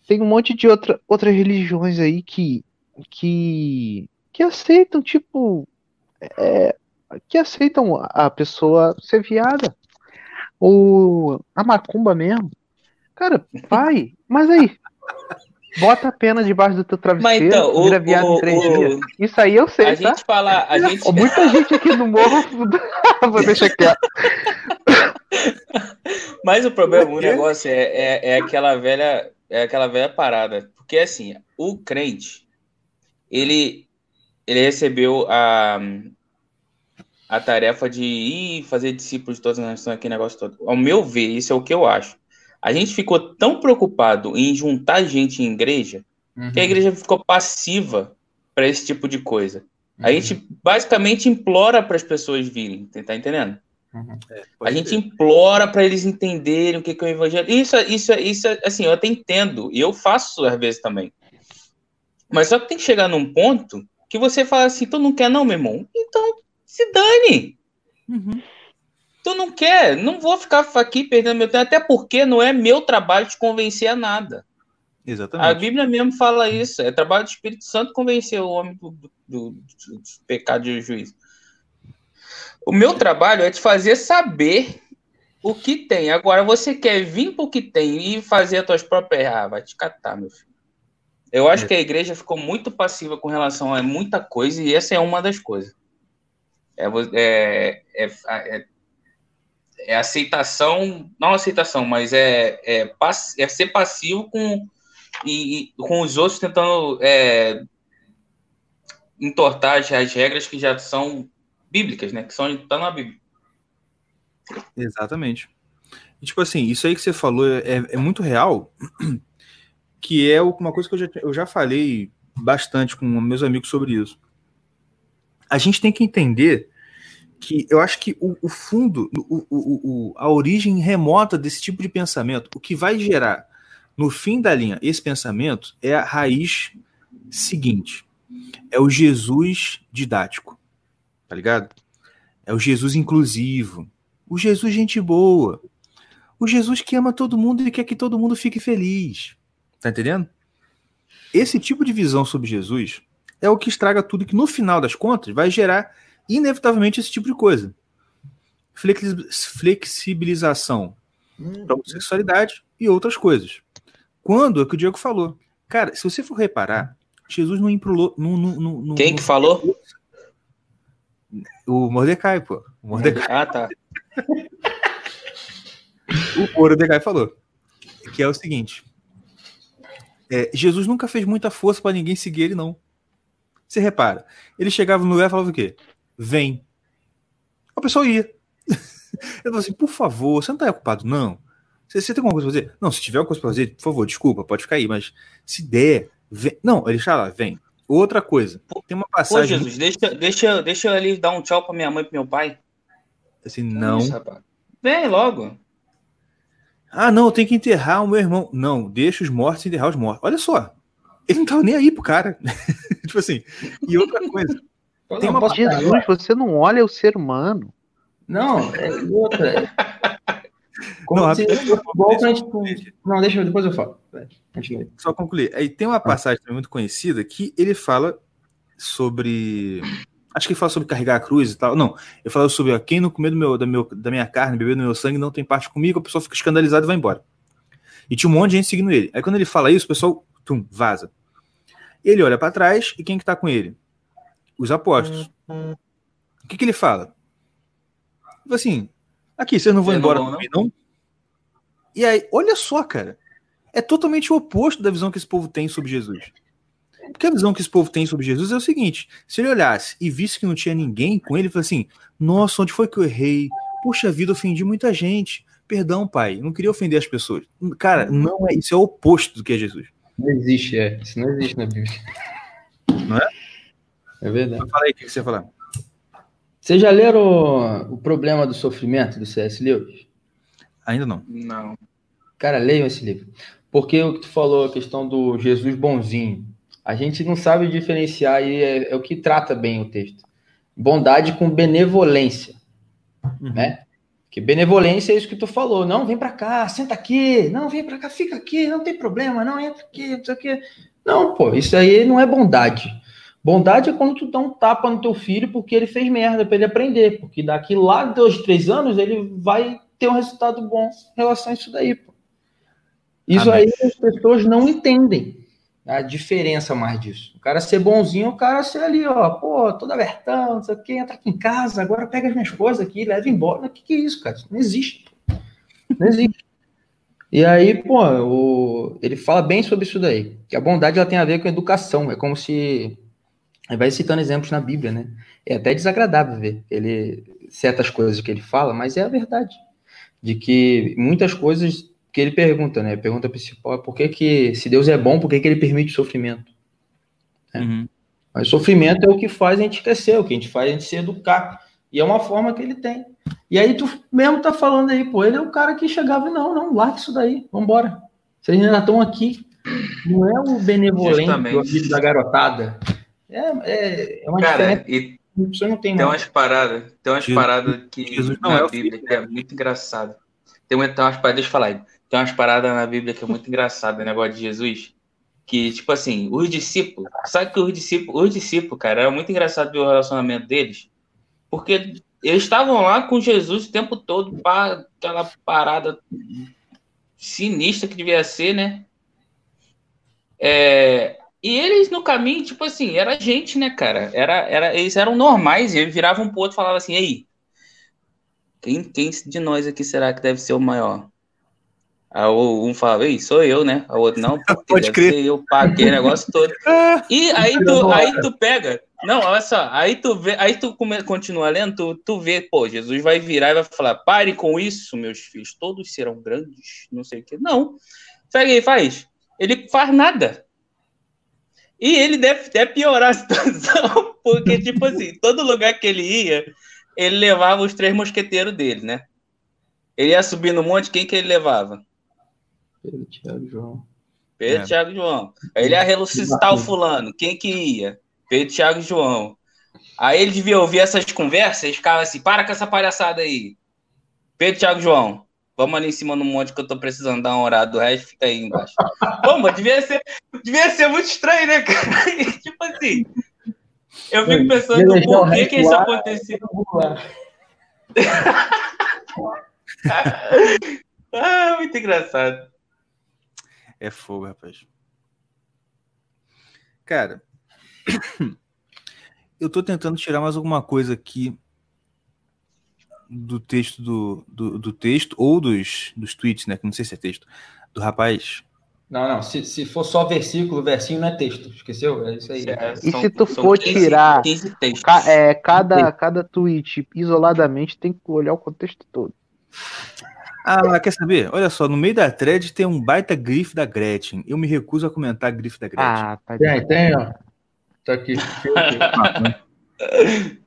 S5: tem um monte de outra, outras religiões aí que, que, que aceitam, tipo, é, que aceitam a pessoa ser viada. Ou a macumba mesmo. Cara, vai, mas aí, (laughs) bota a pena debaixo do teu
S3: Mas
S5: travesseiro,
S3: então, o,
S5: vira viado em três
S3: o-
S5: dias. Isso aí eu sei,
S3: a
S5: tá?
S3: gente fala, a gente,
S5: Muita gente aqui no morro, (laughs) vou deixar quieto. (laughs)
S3: Mas o problema, o negócio é, é, é aquela velha, é aquela velha parada. Porque assim, o crente, ele, ele recebeu a, a tarefa de ir fazer discípulos de todas as nações, aquele negócio todo. Ao meu ver, isso é o que eu acho. A gente ficou tão preocupado em juntar gente em igreja que a igreja ficou passiva para esse tipo de coisa. A gente basicamente implora para as pessoas virem, tá entendendo? A gente implora para eles entenderem o que, que é o evangelho. Isso, isso, isso, assim, eu até entendo, e eu faço às vezes também. Mas só que tem que chegar num ponto que você fala assim: tu não quer, não, meu irmão? Então se dane.
S2: Uhum.
S3: Tu não quer, não vou ficar aqui perdendo meu tempo, até porque não é meu trabalho te convencer a nada. A
S2: Exatamente.
S3: Bíblia mesmo fala isso. É trabalho do Espírito Santo convencer o homem do, do, do, do pecado e do juízo. O meu trabalho é te fazer saber o que tem. Agora, você quer vir para o que tem e fazer as tuas próprias. Ah, vai te catar, meu filho. Eu acho que a igreja ficou muito passiva com relação a muita coisa e essa é uma das coisas. É, vo- é, é, é, é aceitação, não aceitação, mas é, é, é ser passivo com, e, com os outros tentando é, entortar as, as regras que já são bíblicas, né? Que são tá na Bíblia.
S2: Exatamente. E, tipo assim, isso aí que você falou é, é muito real, (clears throat) que é uma coisa que eu já, eu já falei bastante com meus amigos sobre isso. A gente tem que entender que eu acho que o, o fundo, o, o, a origem remota desse tipo de pensamento, o que vai gerar no fim da linha esse pensamento é a raiz seguinte: é o Jesus didático, tá ligado? É o Jesus inclusivo, o Jesus gente boa, o Jesus que ama todo mundo e quer que todo mundo fique feliz, tá entendendo? Esse tipo de visão sobre Jesus é o que estraga tudo, que no final das contas vai gerar inevitavelmente esse tipo de coisa. Flexibilização da homossexualidade e outras coisas. Quando é o que o Diego falou. Cara, se você for reparar, Jesus não emprulou. No, no, no,
S3: Quem que falou?
S2: O Mordecai, pô. O Mordecai.
S3: Ah, tá. (laughs)
S2: o Mordecai falou. Que é o seguinte. É, Jesus nunca fez muita força para ninguém seguir ele, não. Você repara, ele chegava no lugar e falava o quê? Vem. A pessoa ia. (laughs) Ele falou assim, por favor, você não tá ocupado, não. Você, você tem alguma coisa pra fazer? Não, se tiver alguma coisa pra fazer, por favor, desculpa, pode ficar aí, mas se der, vem. Não, ele está lá, vem. Outra coisa, tem uma
S3: Pô,
S2: passagem.
S3: Jesus, deixa, deixa, deixa eu ali dar um tchau pra minha mãe e pro meu pai.
S2: Assim, não.
S3: Isso. Vem logo.
S2: Ah, não, eu tenho que enterrar o meu irmão. Não, deixa os mortos enterrar os mortos. Olha só. Ele não tava nem aí pro cara. (laughs) tipo assim. E outra coisa. Tem uma
S6: posso
S5: Jesus, você não olha o ser humano.
S6: Não, é outra. (laughs) Como
S2: Não,
S6: se
S2: rapidinho,
S6: igual quando a gente- Não, deixa eu, depois eu falo. Aí.
S2: Só concluir. Aí tem uma passagem também muito conhecida que ele fala sobre. Acho que ele fala sobre carregar a cruz e tal. Não, ele fala sobre ó, quem não comer do meu, da, meu, da minha carne, beber do meu sangue, não tem parte comigo, a pessoa fica escandalizada e vai embora. E tinha um monte de gente seguindo ele. Aí quando ele fala isso, o pessoal, tum, vaza. Ele olha para trás e quem que tá com ele? Os apóstolos. O que, que ele fala? Ele fala assim: aqui, vocês não vão
S3: não
S2: embora comigo, não? E aí, olha só, cara. É totalmente o oposto da visão que esse povo tem sobre Jesus. Porque a visão que esse povo tem sobre Jesus é o seguinte: se ele olhasse e visse que não tinha ninguém com ele, ele fala assim: Nossa, onde foi que eu errei? Puxa vida, ofendi muita gente. Perdão, pai, não queria ofender as pessoas. Cara, não é isso, é o oposto do que é Jesus.
S6: Não existe, é. Isso não existe na Bíblia.
S2: Não é?
S6: É verdade.
S2: Fala aí o que você ia falar.
S6: Vocês já leram o, o problema do sofrimento do C.S. Lewis?
S2: Ainda não.
S3: Não.
S6: Cara, leiam esse livro. Porque o que tu falou, a questão do Jesus bonzinho, a gente não sabe diferenciar e é, é o que trata bem o texto. Bondade com benevolência,
S2: Uhum.
S6: né? Que benevolência é isso que tu falou. Não, vem pra cá, senta aqui. Não, vem pra cá, fica aqui, não tem problema. Não, entra aqui, não sei o quê. Não, pô, isso aí não é bondade. Bondade é quando tu dá um tapa no teu filho porque ele fez merda pra ele aprender. Porque daqui lá dois, três anos ele vai ter um resultado bom em relação a isso daí, pô. Isso
S2: Amém.
S6: aí as pessoas não entendem a diferença mais disso. O cara ser bonzinho, o cara ser ali, ó, pô, todo abertão, não sei o quê, entra aqui em casa, agora pega as minhas coisas aqui, leva embora. O que, que é isso, cara? Isso não existe. Não existe. E aí, pô, o- ele fala bem sobre isso daí. Que a bondade ela tem a ver com educação. É como se. Ele vai citando exemplos na Bíblia, né? É até desagradável ver ele, certas coisas que ele fala, mas é a verdade. De que muitas coisas que ele pergunta, né? A pergunta principal é por que, que se Deus é bom, por que, que ele permite o sofrimento? É.
S2: Uhum.
S6: Mas sofrimento é o que faz a gente crescer, o que a gente faz a gente se educar. E é uma forma que ele tem. E aí tu mesmo tá falando aí, pô, ele é o cara que chegava e não, não, larga isso daí, vambora. Vocês ainda estão aqui. Não é o benevolente,
S3: Justamente.
S6: o amigo da garotada. É, é, é uma
S3: Cara,
S6: diferença
S3: e
S6: você não tem
S3: tem umas paradas, tem umas paradas que
S2: Jesus não
S3: na
S2: é o
S3: Bíblia
S2: filho,
S3: que é muito engraçado. Tem, tem umas paradas, deixa eu falar aí. Tem umas paradas na Bíblia que é muito engraçado, o negócio de Jesus. Que, tipo assim, os discípulos, sabe que os discípulos, os discípulos, cara, era muito engraçado ver o relacionamento deles, porque eles estavam lá com Jesus o tempo todo, pá, aquela parada sinistra que devia ser, né? É, e eles no caminho, tipo assim, era gente, né, cara? Era, era, eles eram normais, e eles viravam pro outro e falavam assim, ei, quem, quem de nós aqui será que deve ser o maior? Aí o- um falava, ei, sou eu, né? O outro, não, porque
S2: Pode
S3: deve
S2: crer.
S3: ser eu, pá, aquele negócio todo. (laughs) E aí tu, aí tu pega. Não, olha só, aí tu vê, aí tu come- continua lendo, tu, tu vê, pô, Jesus vai virar e vai falar: pare com isso, meus filhos, todos serão grandes, não sei o quê. Não. O que ele faz? Ele faz nada. E ele deve até piorar a situação, (laughs) porque, tipo assim, todo lugar que ele ia, ele levava os três mosqueteiros dele, né? Ele ia subir no monte, quem que ele levava?
S6: Pedro, Thiago, João.
S3: Pedro,
S2: É.
S3: Thiago e João. Aí ele ia ressuscitar o fulano. Quem que ia? Pedro, Thiago e João. Aí ele devia ouvir essas conversas e ficava assim, para com essa palhaçada aí. Pedro, Thiago e João. Vamos ali em cima no monte que eu tô precisando dar uma orada. O resto fica aí embaixo. Pô, mas devia ser, devia ser muito estranho, né, cara? (laughs) tipo assim. Eu fico pensando porquê
S6: resto
S3: que isso
S6: lá.
S3: aconteceu.
S6: Vamos. (laughs)
S3: Ah, muito engraçado.
S2: É fogo, rapaz. Cara, (coughs) eu tô tentando tirar mais alguma coisa aqui do texto do, do, do texto ou dos, dos tweets, né? Que não sei se é texto. Do rapaz.
S6: Não, não. Se, se for só versículo, versinho não é texto. Esqueceu? É isso aí.
S5: E se tu for tirar
S3: 15 textos.
S5: Ca- é, cada, cada tweet isoladamente tem que olhar o contexto todo.
S2: Ah, quer saber? Olha só, no meio da thread tem um baita grife da Gretchen. Eu me recuso a comentar a grife da Gretchen.
S5: Ah, tá
S6: Tem, tem, ó. Tá aqui. (laughs)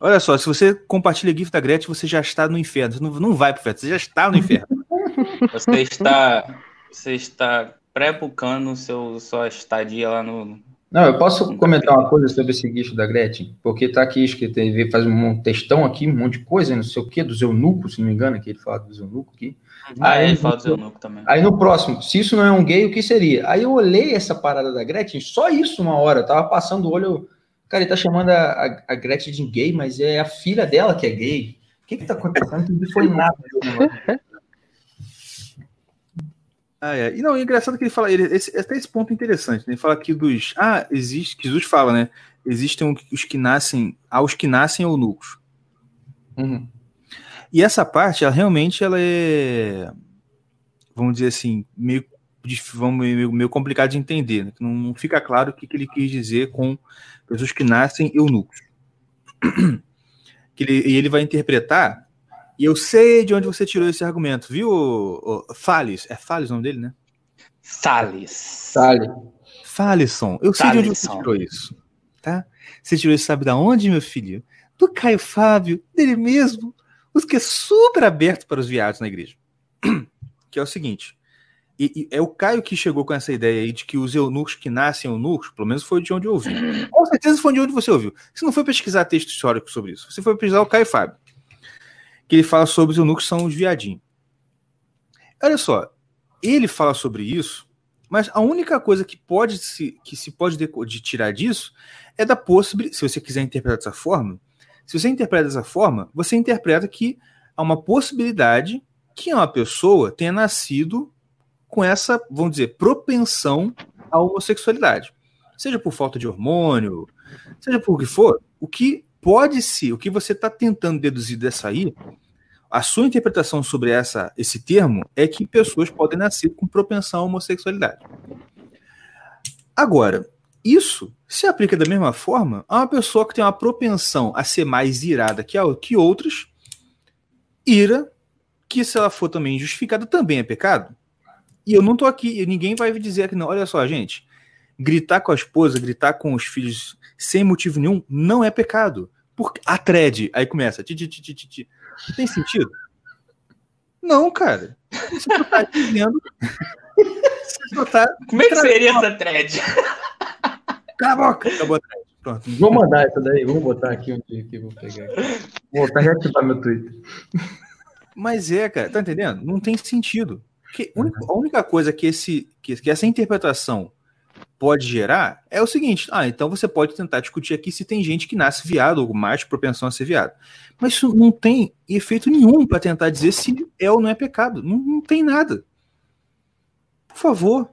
S2: Olha só, se você compartilha GIF da Gretchen, você já está no inferno. Você não, não vai pro inferno, você já está no inferno. (laughs)
S3: Você está, você está pré-bucando seu, sua estadia lá no.
S6: Não, eu posso comentar uma coisa sobre esse guicho da Gretchen? Porque tá aqui escrito, ele faz um textão aqui, um monte de coisa, não sei o que, dos eunucos, se não me engano, aqui ele fala dos eunucos aqui.
S3: Ah,
S6: Aí-
S3: ele fala do eunuco também.
S6: Aí no próximo, se isso não é um gay, o que seria? Aí eu olhei essa parada da Gretchen, só isso uma hora, eu tava passando o olho, eu- cara, ele tá chamando a, a, a Gretchen de gay, mas é a filha dela que é gay. O que que tá acontecendo? Não foi nada.
S2: Ah, é. E não, é engraçado que ele fala, ele, esse, até esse ponto é interessante, né? Ele fala aqui dos. Ah, existe. que Jesus fala, né? Existem os que nascem. Aos que nascem eunucos.
S6: Uhum.
S2: E essa parte, ela realmente ela é. Vamos dizer assim, meio, vamos, meio, meio complicado de entender. Né? Que Não, não fica claro o que, que ele quis dizer com pessoas que nascem eunucos. (clears throat) que ele, e ele vai interpretar. E eu sei de onde você tirou esse argumento, viu, Fales? É Fales o nome dele, né?
S3: Salles.
S6: Sale.
S2: Falisson, eu sei de onde você tirou isso, tá? Você tirou isso, sabe da onde, meu filho? Do Caio Fábio, dele mesmo, os que é super aberto para os viados na igreja. (clears throat) Que é o seguinte, e, e é o Caio que chegou com essa ideia aí de que os eunucos que nascem eunucos, pelo menos foi de onde eu ouvi. (laughs) Com certeza foi de onde você ouviu. Você não foi pesquisar texto histórico sobre isso, você foi pesquisar o Caio Fábio, que ele fala sobre os eunucos são os viadinhos. Olha só, ele fala sobre isso mas a única coisa que pode se, que se pode deco- de tirar disso é da possibilidade, se você quiser interpretar dessa forma, se você interpreta dessa forma, você interpreta que há uma possibilidade que uma pessoa tenha nascido com essa, vamos dizer, propensão à homossexualidade. Seja por falta de hormônio, seja por o que for, o que pode ser, o que você está tentando deduzir dessa aí, a sua interpretação sobre essa, esse termo é que pessoas podem nascer com propensão à homossexualidade. Agora, isso se aplica da mesma forma a uma pessoa que tem uma propensão a ser mais irada que, a, que outras, ira, que se ela for também justificada, também é pecado. E eu não tô aqui, e ninguém vai dizer que não. Olha só, gente, gritar com a esposa, gritar com os filhos sem motivo nenhum, não é pecado. Porque a thread, aí começa, ti, ti, ti, ti, ti, ti. Tem sentido? Não, cara. Você só tá dizendo. (laughs) Você só tá.
S3: Como é que seria essa thread?
S2: Cala a boca! Acabou a thread. Pronto.
S6: Vou mandar essa daí, vamos botar aqui um dia que vou pegar. aqui. Vou botar reativar meu Twitter.
S2: Mas é, cara, tá entendendo? Não tem sentido. Porque a única- coisa que, esse, que, que essa interpretação pode gerar é o seguinte: ah, então você pode tentar discutir aqui se tem gente que nasce viado ou mais propensão a ser viado. Mas isso não tem efeito nenhum para tentar dizer se é ou não é pecado. Não, não tem nada. Por favor.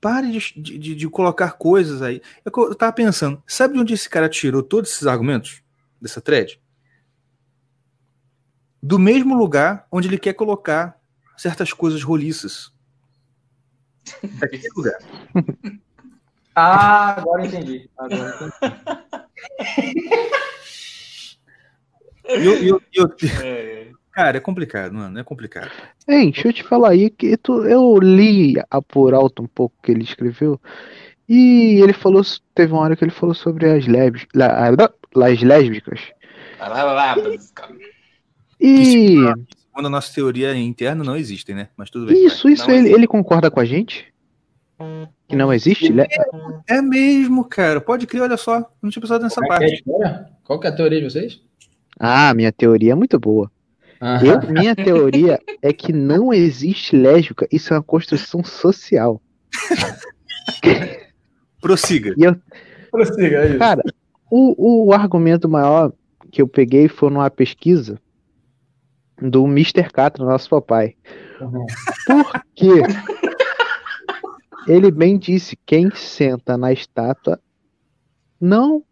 S2: Pare de, de- de- colocar coisas aí. É que Eu tava pensando, sabe de onde esse cara tirou todos esses argumentos dessa thread? Do mesmo lugar onde ele quer colocar certas coisas roliças. Daquele lugar. (laughs)
S6: Ah, agora entendi. Agora entendi.
S2: Eu- eu- eu- (laughs)
S3: É,
S2: cara, é complicado, mano. É complicado.
S5: Ei, deixa eu te falar aí que tu, eu li a por alto um pouco que ele escreveu e ele falou, teve uma hora que ele falou sobre as lésbicas, as lésbicas. E
S2: Segundo a nossa teoria interna, não existem, né? Mas tudo bem.
S5: isso, isso, ele, ele concorda com a gente? Que não existe? É-
S2: É mesmo, cara. Pode crer, olha só. Não tinha pensado nessa
S6: Como é é
S2: parte.
S6: história? Qual que é a teoria de vocês?
S5: Ah, minha teoria é muito boa.
S6: Ah,
S5: Eu, minha teoria é que não existe lésbica, isso é uma construção social. (laughs)
S2: Prossiga.
S6: prossiga aí.
S5: Cara, o, o argumento maior que eu peguei foi numa pesquisa do Mr. Catra, nosso papai.
S6: Uhum.
S5: Por quê? Ele bem disse: quem senta na estátua não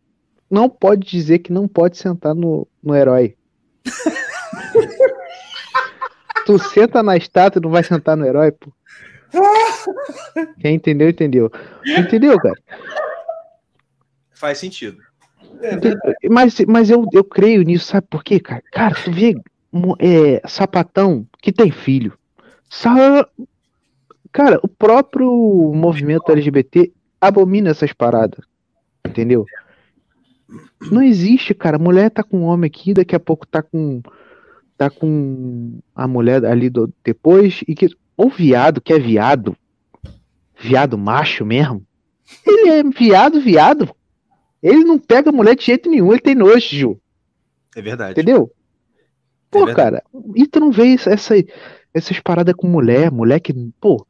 S5: não pode dizer que não pode sentar no, no herói. (laughs) tu senta na estátua e não vai sentar no herói, pô. Quem entendeu, entendeu. Entendeu, cara?
S2: Faz sentido.
S5: Mas, mas eu, eu creio nisso, sabe por quê, cara? Cara, tu vê é, sapatão que tem filho. Sa- Cara, o próprio movimento LGBT abomina essas paradas. Entendeu? Não existe, cara. Mulher tá com um homem aqui, daqui a pouco tá com. Tá com a mulher ali do, depois. E que. Ou viado, que é viado. Viado macho mesmo. Ele é viado, viado. Ele não pega mulher de jeito nenhum, ele tem nojo, Ju.
S2: É verdade.
S5: Entendeu? Pô,
S2: verdade.
S5: cara, e tu não vê essa, essas paradas com mulher, mulher que, pô,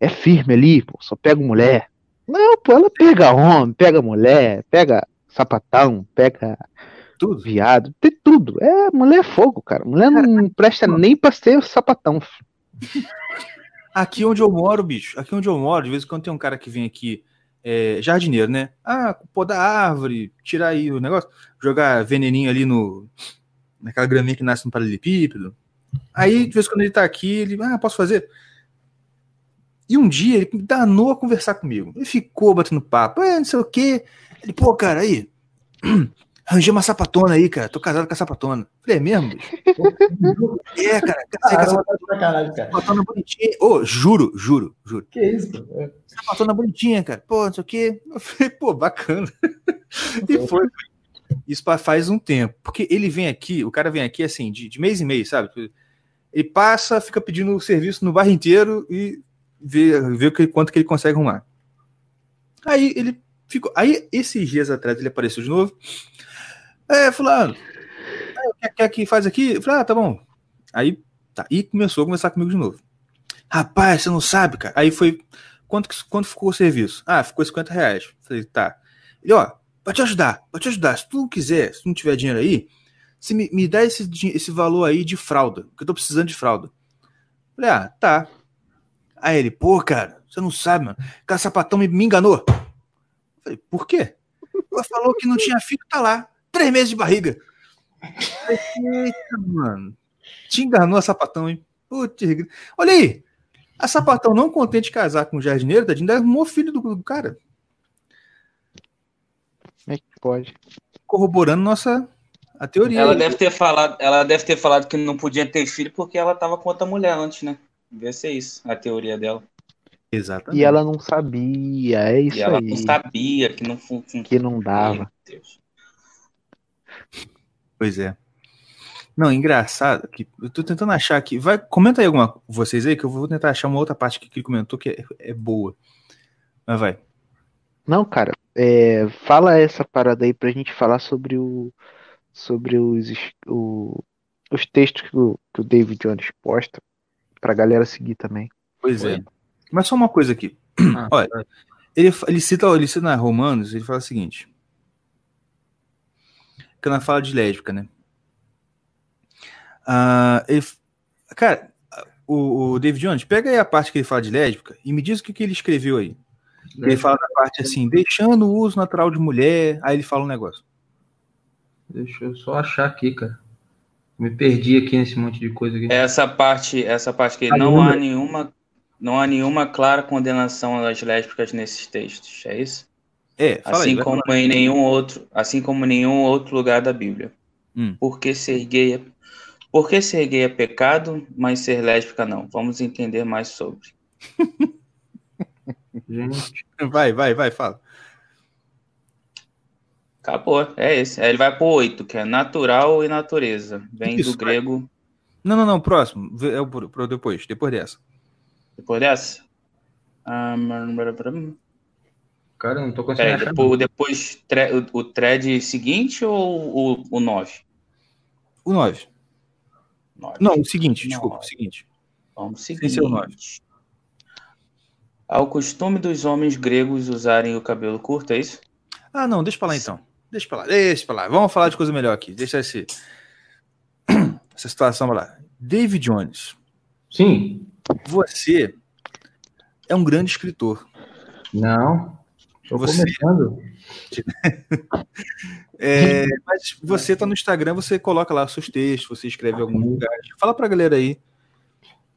S5: é firme ali, pô, só pega mulher. Não, pô, ela pega homem, pega mulher, pega sapatão, pega
S2: Tudo.
S5: viado, tem tudo. É, mulher é fogo, cara. Mulher não presta nem pra ser sapatão. (laughs)
S2: Aqui onde eu moro, bicho, aqui onde eu moro, de vez em quando tem um cara que vem aqui, é, jardineiro, né? Ah, podar árvore, tirar aí o negócio, jogar veneninho ali no. Naquela graminha que nasce no paralelepípedo. Aí, de vez em quando ele tá aqui, ele, ah, posso fazer? E um dia ele danou a conversar comigo. Ele ficou batendo papo, é, não sei o quê. Ele, pô, cara, aí, (clears throat) arranjei uma sapatona aí, cara, tô casado com a sapatona. Falei, é mesmo, é, cara, (laughs) casei com a
S6: Caramba, tá cara.
S2: sapatona bonitinha. Ô, juro, juro, juro.
S6: Que isso, pô? É.
S2: Sapatona bonitinha, cara. Pô, não sei o quê. Eu falei, pô, bacana. (laughs) e foi. Isso faz um tempo. Porque ele vem aqui, o cara vem aqui assim, de, de mês em mês, sabe? Ele passa, fica pedindo o serviço no bairro inteiro e vê, vê que, quanto que ele consegue arrumar. Aí ele ficou. Aí, esses dias atrás, ele apareceu de novo. É, fulano. é, Quer, que faz aqui? Eu falei, ah, tá bom. Aí, tá. E começou a conversar comigo de novo. Rapaz, você não sabe, cara. Aí foi. Quanto, quanto ficou o serviço? Ah, ficou 50 reais. Falei, tá. Ele, ó, pra te ajudar, pra te ajudar. Se tu não quiser, se tu não tiver dinheiro aí, você me, me dá esse, esse valor aí de fralda, que eu tô precisando de fralda. Falei, ah, tá. Aí ele, pô, cara, você não sabe, mano. Aquela sapatão me, me enganou. Falei, por quê? Ela falou que não tinha filho, tá lá. Três meses de barriga. Eita, mano. Te enganou a sapatão, hein? Putz, olha aí. A sapatão não contente de casar com o jardineiro, tadinho, arrumou filho do, do cara.
S5: Que pode?
S2: Corroborando nossa a teoria.
S3: Ela deve ter falado, ela deve ter falado que não podia ter filho porque ela tava com outra mulher antes, né? Deve ser isso, a teoria dela.
S2: Exatamente.
S5: E ela não sabia, é isso
S3: e ela
S5: aí.
S3: não sabia que não funcionava.
S5: Que não dava.
S2: Pois é. Não, engraçado que eu tô tentando achar aqui. Vai, comenta aí alguma vocês aí que eu vou tentar achar uma outra parte que ele comentou que é, é boa. Mas vai.
S5: Não, cara, é, fala essa parada aí pra gente falar sobre o sobre os, o- os textos que o, que o David Jones posta pra galera seguir também.
S2: Pois
S6: Oi.
S2: é. Mas só uma coisa aqui.
S6: Ah,
S2: Olha, ele, fa- ele cita, ele cita na Romanos, ele fala o seguinte. Que na fala de lésbica, né? Ah, ele, cara, o, o David Jones, pega aí a parte que ele fala de lésbica e me diz o que, que ele escreveu aí. Ele fala da parte assim, deixando o uso natural de mulher, aí ele fala um negócio.
S6: Deixa eu só achar aqui, cara. Me perdi aqui nesse monte de coisa aqui.
S3: Essa parte, essa parte que não há nenhuma, não há nenhuma clara condenação das lésbicas nesses textos, é isso?
S2: É, fala
S3: assim
S2: aí.
S3: como
S2: falar.
S3: em nenhum outro, assim como em nenhum outro lugar da Bíblia.
S2: Hum.
S3: Porque ser gay é, porque ser gay é pecado, mas ser lésbica não. Vamos entender mais sobre. (laughs)
S6: Gente, (laughs)
S2: Vai, vai, vai, fala.
S3: Acabou, é esse. Aí ele vai pro 8, que é natural e natureza. Vem
S2: Isso,
S3: do grego.
S2: Não, não, não, próximo. É o pro, depois, depois dessa.
S3: Depois dessa? Ah,
S6: Cara, não tô conseguindo achar.
S3: depois, depois tre- o, o thread seguinte ou o, o 9?
S2: O 9.
S3: Nove.
S2: Não, o seguinte, desculpa, o seguinte.
S3: Vamos
S2: Sem
S3: seguir.
S2: ser o nove.
S3: Ao costume dos homens gregos usarem o cabelo curto, é isso?
S2: Ah, não, deixa pra lá então. Deixa pra lá, deixa pra lá. Vamos falar de coisa melhor aqui. Deixa esse, (clears throat) essa situação pra lá. David Jones,
S6: Sim.
S2: você é um grande escritor.
S6: Não. Tô
S2: Você-
S6: começando. (laughs)
S2: É, mas você tá no Instagram, você coloca lá seus textos, você escreve em algum lugar. Fala pra galera aí.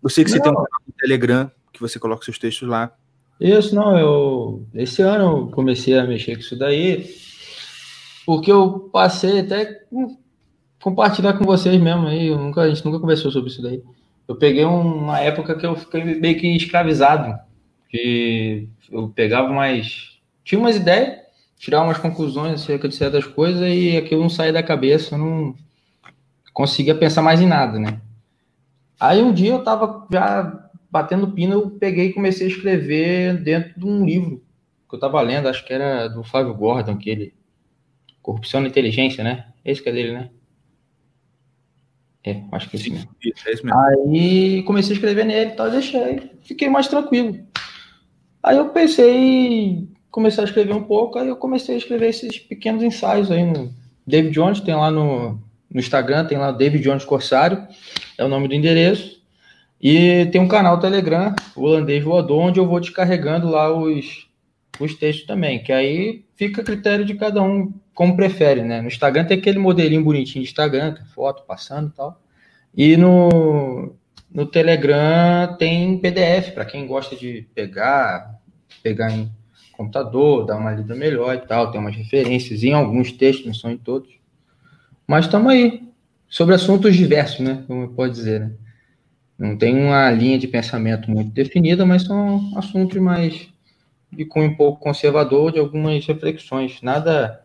S2: Eu sei que você tem um canal no Telegram, que você coloca seus textos lá.
S6: Isso, não, eu. Esse ano eu comecei a mexer com isso daí, porque eu passei até com- compartilhar com vocês mesmo aí. Eu nunca, a gente nunca conversou sobre isso daí. Eu peguei um- uma época que eu fiquei meio que escravizado, que eu pegava mais. Tinha umas ideias, tirava umas conclusões acerca de certas coisas e aquilo não saía da cabeça, eu não conseguia pensar mais em nada, né? Aí um dia eu tava já batendo pino, eu peguei e comecei a escrever dentro de um livro que eu tava lendo, acho que era do Flávio Gordon, aquele Corrupção na Inteligência, né? Esse que é dele, né? É, acho que é esse mesmo.
S2: Isso, é isso mesmo.
S6: Aí comecei a escrever nele e tal, deixei. Fiquei mais tranquilo. Aí eu pensei em começar a escrever um pouco, aí eu comecei a escrever esses pequenos ensaios aí no David Jones, tem lá no, no Instagram, tem lá David Jones Corsário, é o nome do endereço. E tem um canal Telegram, Holandês Voador, onde eu vou descarregando lá os, os textos também, que aí fica a critério de cada um como prefere, né? No Instagram tem aquele modelinho bonitinho de Instagram, é foto passando e tal. E no, no Telegram tem PDF, para quem gosta de pegar, pegar em computador, dar uma lida melhor e tal. Tem umas referências em alguns textos, não são em todos. Mas estamos aí, sobre assuntos diversos, né? Como pode dizer, né? Não tem uma linha de pensamento muito definida, mas são assuntos mais de cunho um pouco conservador, de algumas reflexões. Nada.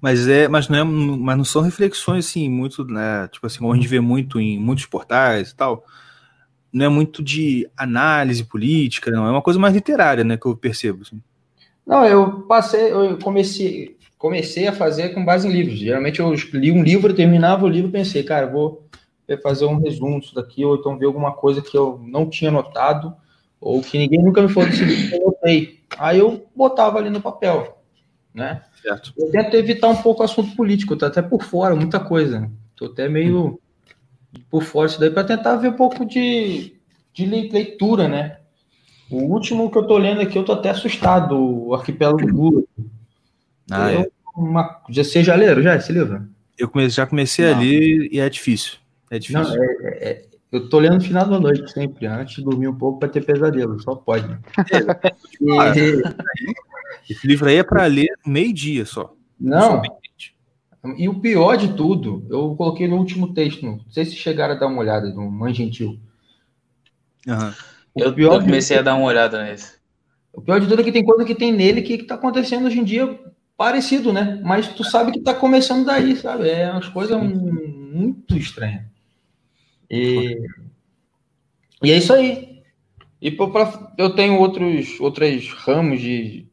S2: Mas é, mas não é, mas não são reflexões assim muito, né, tipo assim, como a gente vê muito em muitos portais e tal. Não é muito de análise política, não, é uma coisa mais literária, né, que eu percebo. assim.
S6: Não, eu passei, eu comecei, comecei a fazer com base em livros. Geralmente eu li um livro, terminava o livro e pensei, cara, vou fazer um resumo disso daqui, ou então ver alguma coisa que eu não tinha notado, ou que ninguém nunca me falou desse livro que eu notei. Aí eu botava ali no papel, né?
S2: Certo.
S6: Eu tento evitar um pouco o assunto político, tô até por fora, muita coisa. Tô até meio por fora isso daí para tentar ver um pouco de, de le- leitura, né? O último que eu tô lendo aqui, eu tô até assustado, o Arquipélago Gula.
S2: Ah,
S6: Eu-
S2: é.
S6: Uma, já, você já leram já esse livro?
S2: Eu comecei, já comecei
S6: Não.
S2: ali e é difícil. É difícil.
S6: Não, é, é- é- eu tô lendo no final da noite sempre, antes de dormir um pouco para ter pesadelo, só pode. né? (laughs) E-
S2: Esse livro aí é para ler meio-dia só.
S6: não, e o pior de tudo, eu coloquei no último texto, não sei se chegaram a dar uma olhada no Mãe Gentil. O
S3: Eu,
S6: pior
S3: eu
S6: de-
S3: comecei a dar uma olhada nesse.
S6: O pior de tudo é que tem coisa que tem nele que, que tá acontecendo hoje em dia parecido, né? Mas tu sabe que tá começando daí, sabe? É umas coisas mu- muito estranhas. E, e é isso aí. E pra- eu tenho outros, outros ramos de,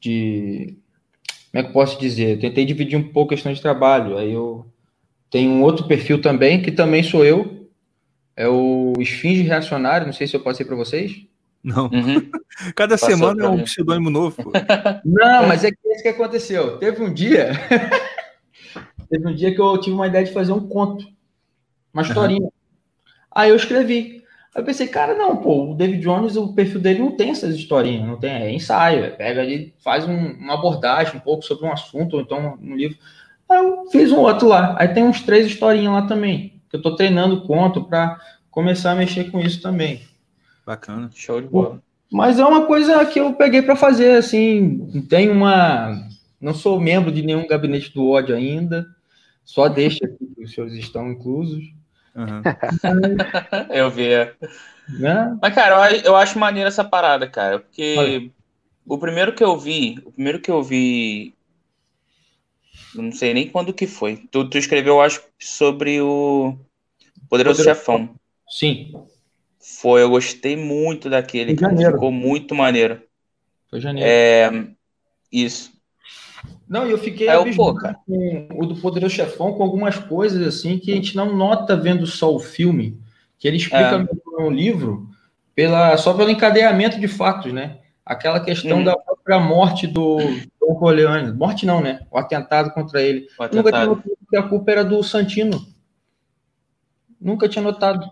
S6: de. Como é que eu posso dizer? Eu tentei dividir um pouco a questão de trabalho. Aí eu tenho um outro perfil também, que também sou eu. É o Esfinge Reacionário. Não sei se eu passei para vocês.
S2: Não.
S3: Uhum. (laughs)
S2: Cada
S3: Passou
S2: semana é um pseudônimo novo. pô. (laughs)
S6: Não, mas é que isso que aconteceu. Teve um dia. (laughs) teve um dia que eu tive uma ideia de fazer um conto. Uma historinha. Aí eu escrevi. Aí eu pensei, cara, não, pô, o David Jones, o perfil dele não tem essas historinhas, não tem, é ensaio, é, pega ali, faz um- uma abordagem um pouco sobre um assunto, ou então um livro. Aí eu fiz um outro lá. Aí tem uns três historinhas lá também. Que eu tô treinando conto para começar a mexer com isso também.
S2: Bacana.
S3: Show de bola.
S6: Mas é uma coisa que eu peguei para fazer, assim, não tenho uma... Não sou membro de nenhum gabinete do ódio ainda, só deixa aqui que os senhores estão inclusos,
S2: Aham. (laughs)
S3: Eu vi. é.
S6: né?
S3: Mas, cara, eu, eu acho maneiro essa parada, cara. Porque
S6: Olha.
S3: o primeiro que eu vi, o primeiro que eu vi não sei nem quando que foi. Tu, tu escreveu, eu acho, sobre o Poderoso
S6: Poderoso-
S3: Chefão.
S6: Sim,
S3: Foi, eu gostei muito daquele, cara. Ficou muito maneiro.
S6: foi janeiro.
S3: É, isso.
S6: Não, eu fiquei
S3: É,
S6: abismado
S3: cara.
S6: com o do Poderoso Chefão com algumas coisas assim que a gente não nota vendo só o filme, que ele explica
S3: É.
S6: no livro pela, só pelo encadeamento de fatos, né? Aquela questão
S3: Hum.
S6: da própria morte do Dom Corleone. Morte não, né? O atentado contra ele.
S3: O
S6: Nunca tinha
S3: atentado.
S6: notado que a culpa era do Santino. Nunca tinha notado.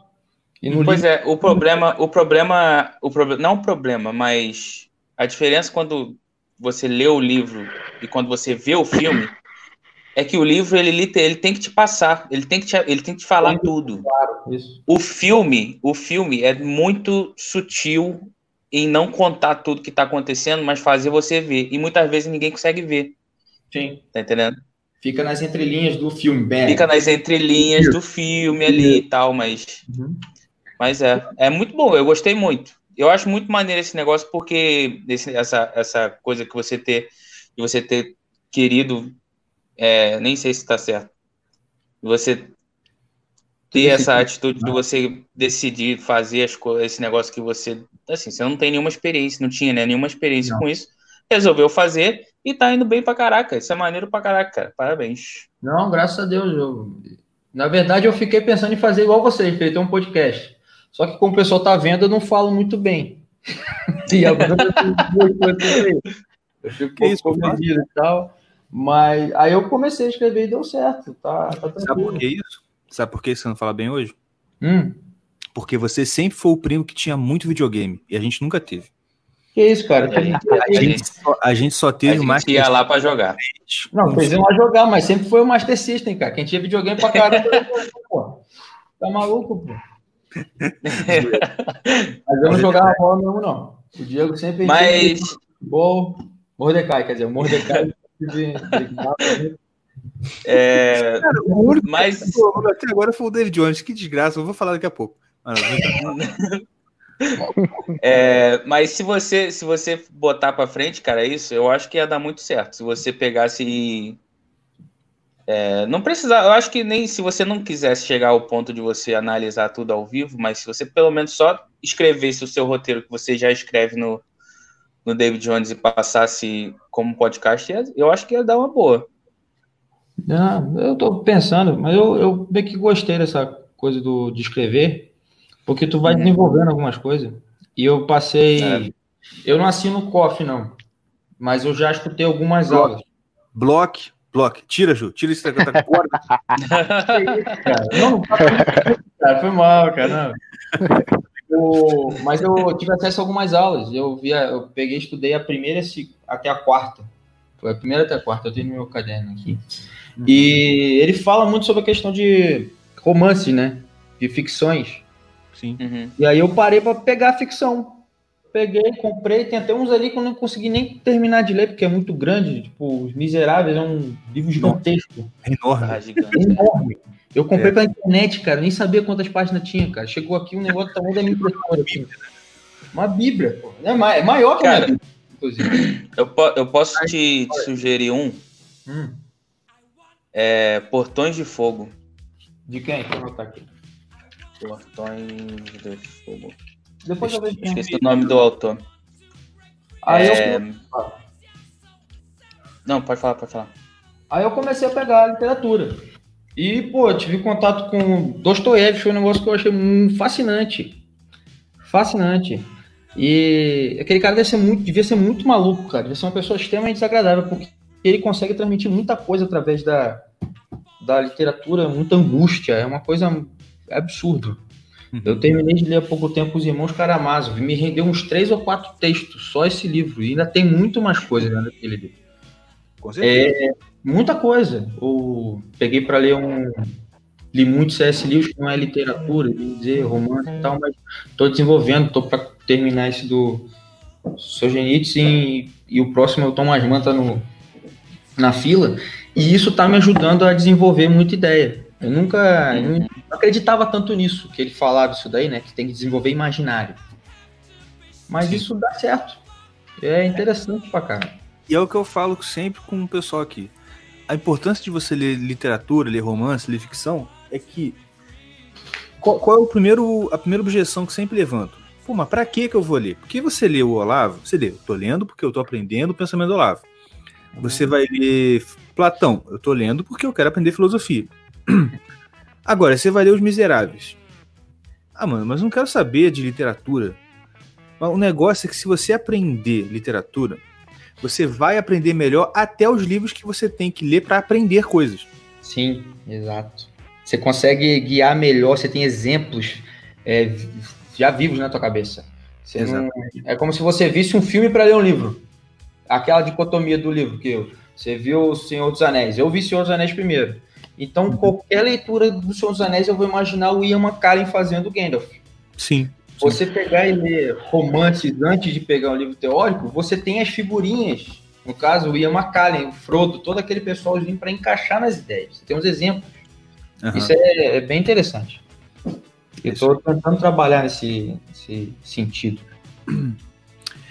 S6: No
S3: Pois
S6: livro,
S3: é, o problema, o problema, o problema, não o problema, mas a diferença quando você lê o livro e quando você vê o filme é que o livro ele, ele tem que te passar, ele tem que te, ele tem que te falar tudo.
S6: isso.
S3: O filme, o filme é muito sutil em não contar tudo que tá acontecendo, mas fazer você ver. E muitas vezes ninguém consegue ver,
S6: Sim.
S3: tá entendendo?
S6: Fica nas entrelinhas do filme, bem.
S3: Fica nas entrelinhas do filme ali e tal, mas
S6: Uhum.
S3: Mas é, é muito bom, eu gostei muito. Eu acho muito maneiro esse negócio porque esse- essa, essa coisa que você ter, de você ter querido, é, nem sei se está certo, você ter essa atitude de você decidir fazer as coisas, esse negócio que você, assim, você não tem nenhuma experiência, não tinha né, nenhuma experiência
S6: Não.
S3: com isso, resolveu fazer e tá indo bem pra caraca. Isso é maneiro pra caraca, cara. Parabéns.
S6: Não, graças a Deus. Eu... Na verdade, eu fiquei pensando em fazer igual vocês, feito um podcast. Só que como o pessoal tá vendo, eu não falo muito bem. (laughs) e a eu fico um
S2: Que isso,
S6: pouco confundido e tal. Mas aí eu comecei a escrever e deu certo. Tá, tá
S2: Sabe por que isso? Sabe por que você não fala bem hoje?
S6: Hum,
S2: Porque você sempre foi o primo que tinha muito videogame e a gente nunca teve.
S6: que isso, cara?
S3: A gente,
S2: A
S3: a
S2: gente só, a gente só
S3: a
S2: teve
S3: gente
S2: mais
S3: ia lá pra jogar.
S6: Não, iam lá jogar, mas sempre foi o Master System, cara. Quem tinha videogame pra caramba. pô. Tá maluco, pô. (laughs) Mas eu não jogava bola mesmo, não. O Diego sempre.
S3: Mas
S6: Futebol. Mordecai, quer dizer, o Mordecai. (laughs)
S3: É,
S2: Cara, o único
S3: mas
S2: que até agora foi o David Jones. Que desgraça, eu vou falar daqui a pouco. (laughs)
S3: É, mas se você se você botar pra frente, cara, isso, eu acho que ia dar muito certo. Se você pegasse e é, não precisar, eu acho que nem se você não quisesse chegar ao ponto de você analisar tudo ao vivo, mas se você pelo menos só escrevesse o seu roteiro que você já escreve no, no David Jones e passasse como podcast, eu acho que ia dar uma boa.
S6: Não, eu tô pensando, mas eu, eu meio que gostei dessa coisa do, de escrever, porque tu vai
S3: Uhum.
S6: desenvolvendo algumas coisas. E eu passei.
S3: É.
S6: Eu não assino o COF, não. Mas eu já escutei algumas
S2: Bloco.
S6: aulas.
S2: block, block. Tira, Ju. Tira esse negócio da corda. (laughs)
S6: cara. Não, tá cara, foi mal, cara. não. (laughs) O- mas eu tive acesso a algumas aulas. Eu via, eu peguei, estudei a primeira até a quarta. Foi a primeira até a quarta, eu tenho no meu caderno aqui. E ele fala muito sobre a questão de romances, né? De ficções.
S2: Sim.
S3: Uhum.
S6: E aí eu parei para pegar a ficção. Peguei, comprei, tem até uns ali que eu não consegui nem terminar de ler, porque é muito grande. Tipo, Os Miseráveis é um livro gigantesco.
S2: É enorme.
S3: Ah, gigante.
S6: É enorme. Eu comprei pela internet, cara, nem sabia quantas páginas tinha, cara. Chegou aqui um negócio tamanho da minha impressora. assim. Uma bíblia, pô. É é maior que minha
S3: Cara.
S6: bíblia, inclusive.
S3: Eu, po- eu posso te, te sugerir um,
S6: Hum,
S3: é Portões de Fogo.
S6: de quem? Deixa eu anotar aqui.
S3: Portões de Fogo.
S6: Depois eu vejo.
S3: Esqueci o nome do autor.
S6: Aí,
S3: É,
S6: eu,
S3: Não, pode falar, pode falar.
S6: aí eu comecei a pegar a literatura. E, pô, tive contato com Dostoiévski, foi um negócio que eu achei muito fascinante. Fascinante. E aquele cara deve ser muito, devia ser muito maluco, cara. Devia ser uma pessoa extremamente desagradável, porque ele consegue transmitir muita coisa através da, da literatura, muita angústia. É uma coisa absurda. Eu terminei de ler há pouco tempo Os Irmãos Karamazov. Me rendeu uns três ou quatro textos, só esse livro. E ainda tem muito mais coisa né, naquele livro.
S2: Com certeza.
S6: Muita coisa. Eu peguei para ler um. Li muito C.S. Lewis, que não é literatura, de dizer romance e tal, mas estou desenvolvendo, estou para terminar esse do Solzhenitsyn e, e o próximo é o Thomas Mann tá no, na fila. E isso está me ajudando a desenvolver muita ideia. Eu nunca eu não acreditava tanto nisso, que ele falava isso daí, né? Que tem que desenvolver imaginário. Mas isso dá certo. É interessante pra caramba.
S2: E é o que eu falo sempre com o pessoal aqui. a importância de você ler literatura, ler romance, ler ficção, é que. Qual, qual é o primeiro, a primeira objeção que sempre levanto? Pô, mas pra que que eu vou ler? Porque você lê o Olavo, você lê, eu tô lendo porque eu tô aprendendo o pensamento do Olavo. Você vai ler Platão, eu tô lendo porque eu quero aprender filosofia. (clears throat) Agora, você vai ler Os Miseráveis. Ah, mano, mas não quero saber de literatura. O negócio é que se você aprender literatura, você vai aprender melhor até os livros que você tem que ler para aprender coisas.
S6: Sim, exato. Você consegue guiar melhor, você tem exemplos é, já vivos na tua cabeça. Não- é como se você visse um filme para ler um livro. Aquela dicotomia do livro que eu, você viu o Senhor dos Anéis. Eu vi Senhor dos Anéis primeiro. Então, qualquer leitura do Senhor dos Anéis, eu vou imaginar o Ian McKellen fazendo o Gandalf.
S2: Sim.
S6: Você pegar e ler romances antes de pegar um livro teórico, você tem as figurinhas. No caso, o Ian McKellen, o Frodo, todo aquele pessoalzinho para encaixar nas ideias. Você tem uns exemplos.
S2: Aham.
S6: Isso é, é bem interessante. Eu estou tentando trabalhar nesse, nesse sentido.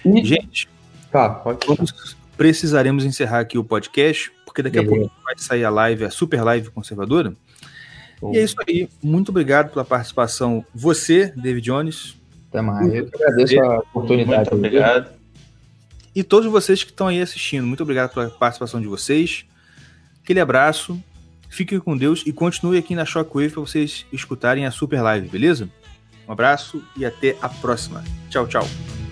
S6: E,
S2: Gente,
S6: tá, pode
S2: vamos, precisaremos encerrar aqui o podcast, porque daqui a
S6: Beleza.
S2: pouco vai sair a live, a super live conservadora. E é isso aí. Muito obrigado pela participação. Você, David Jones,
S6: Até mais. Eu que agradeço a oportunidade.
S3: Muito obrigado.
S2: e todos vocês que estão aí assistindo. Muito obrigado pela participação de vocês. Aquele abraço. Fiquem com Deus e continue aqui na Shockwave para vocês escutarem a super live, beleza? Um abraço e até a próxima. Tchau, tchau.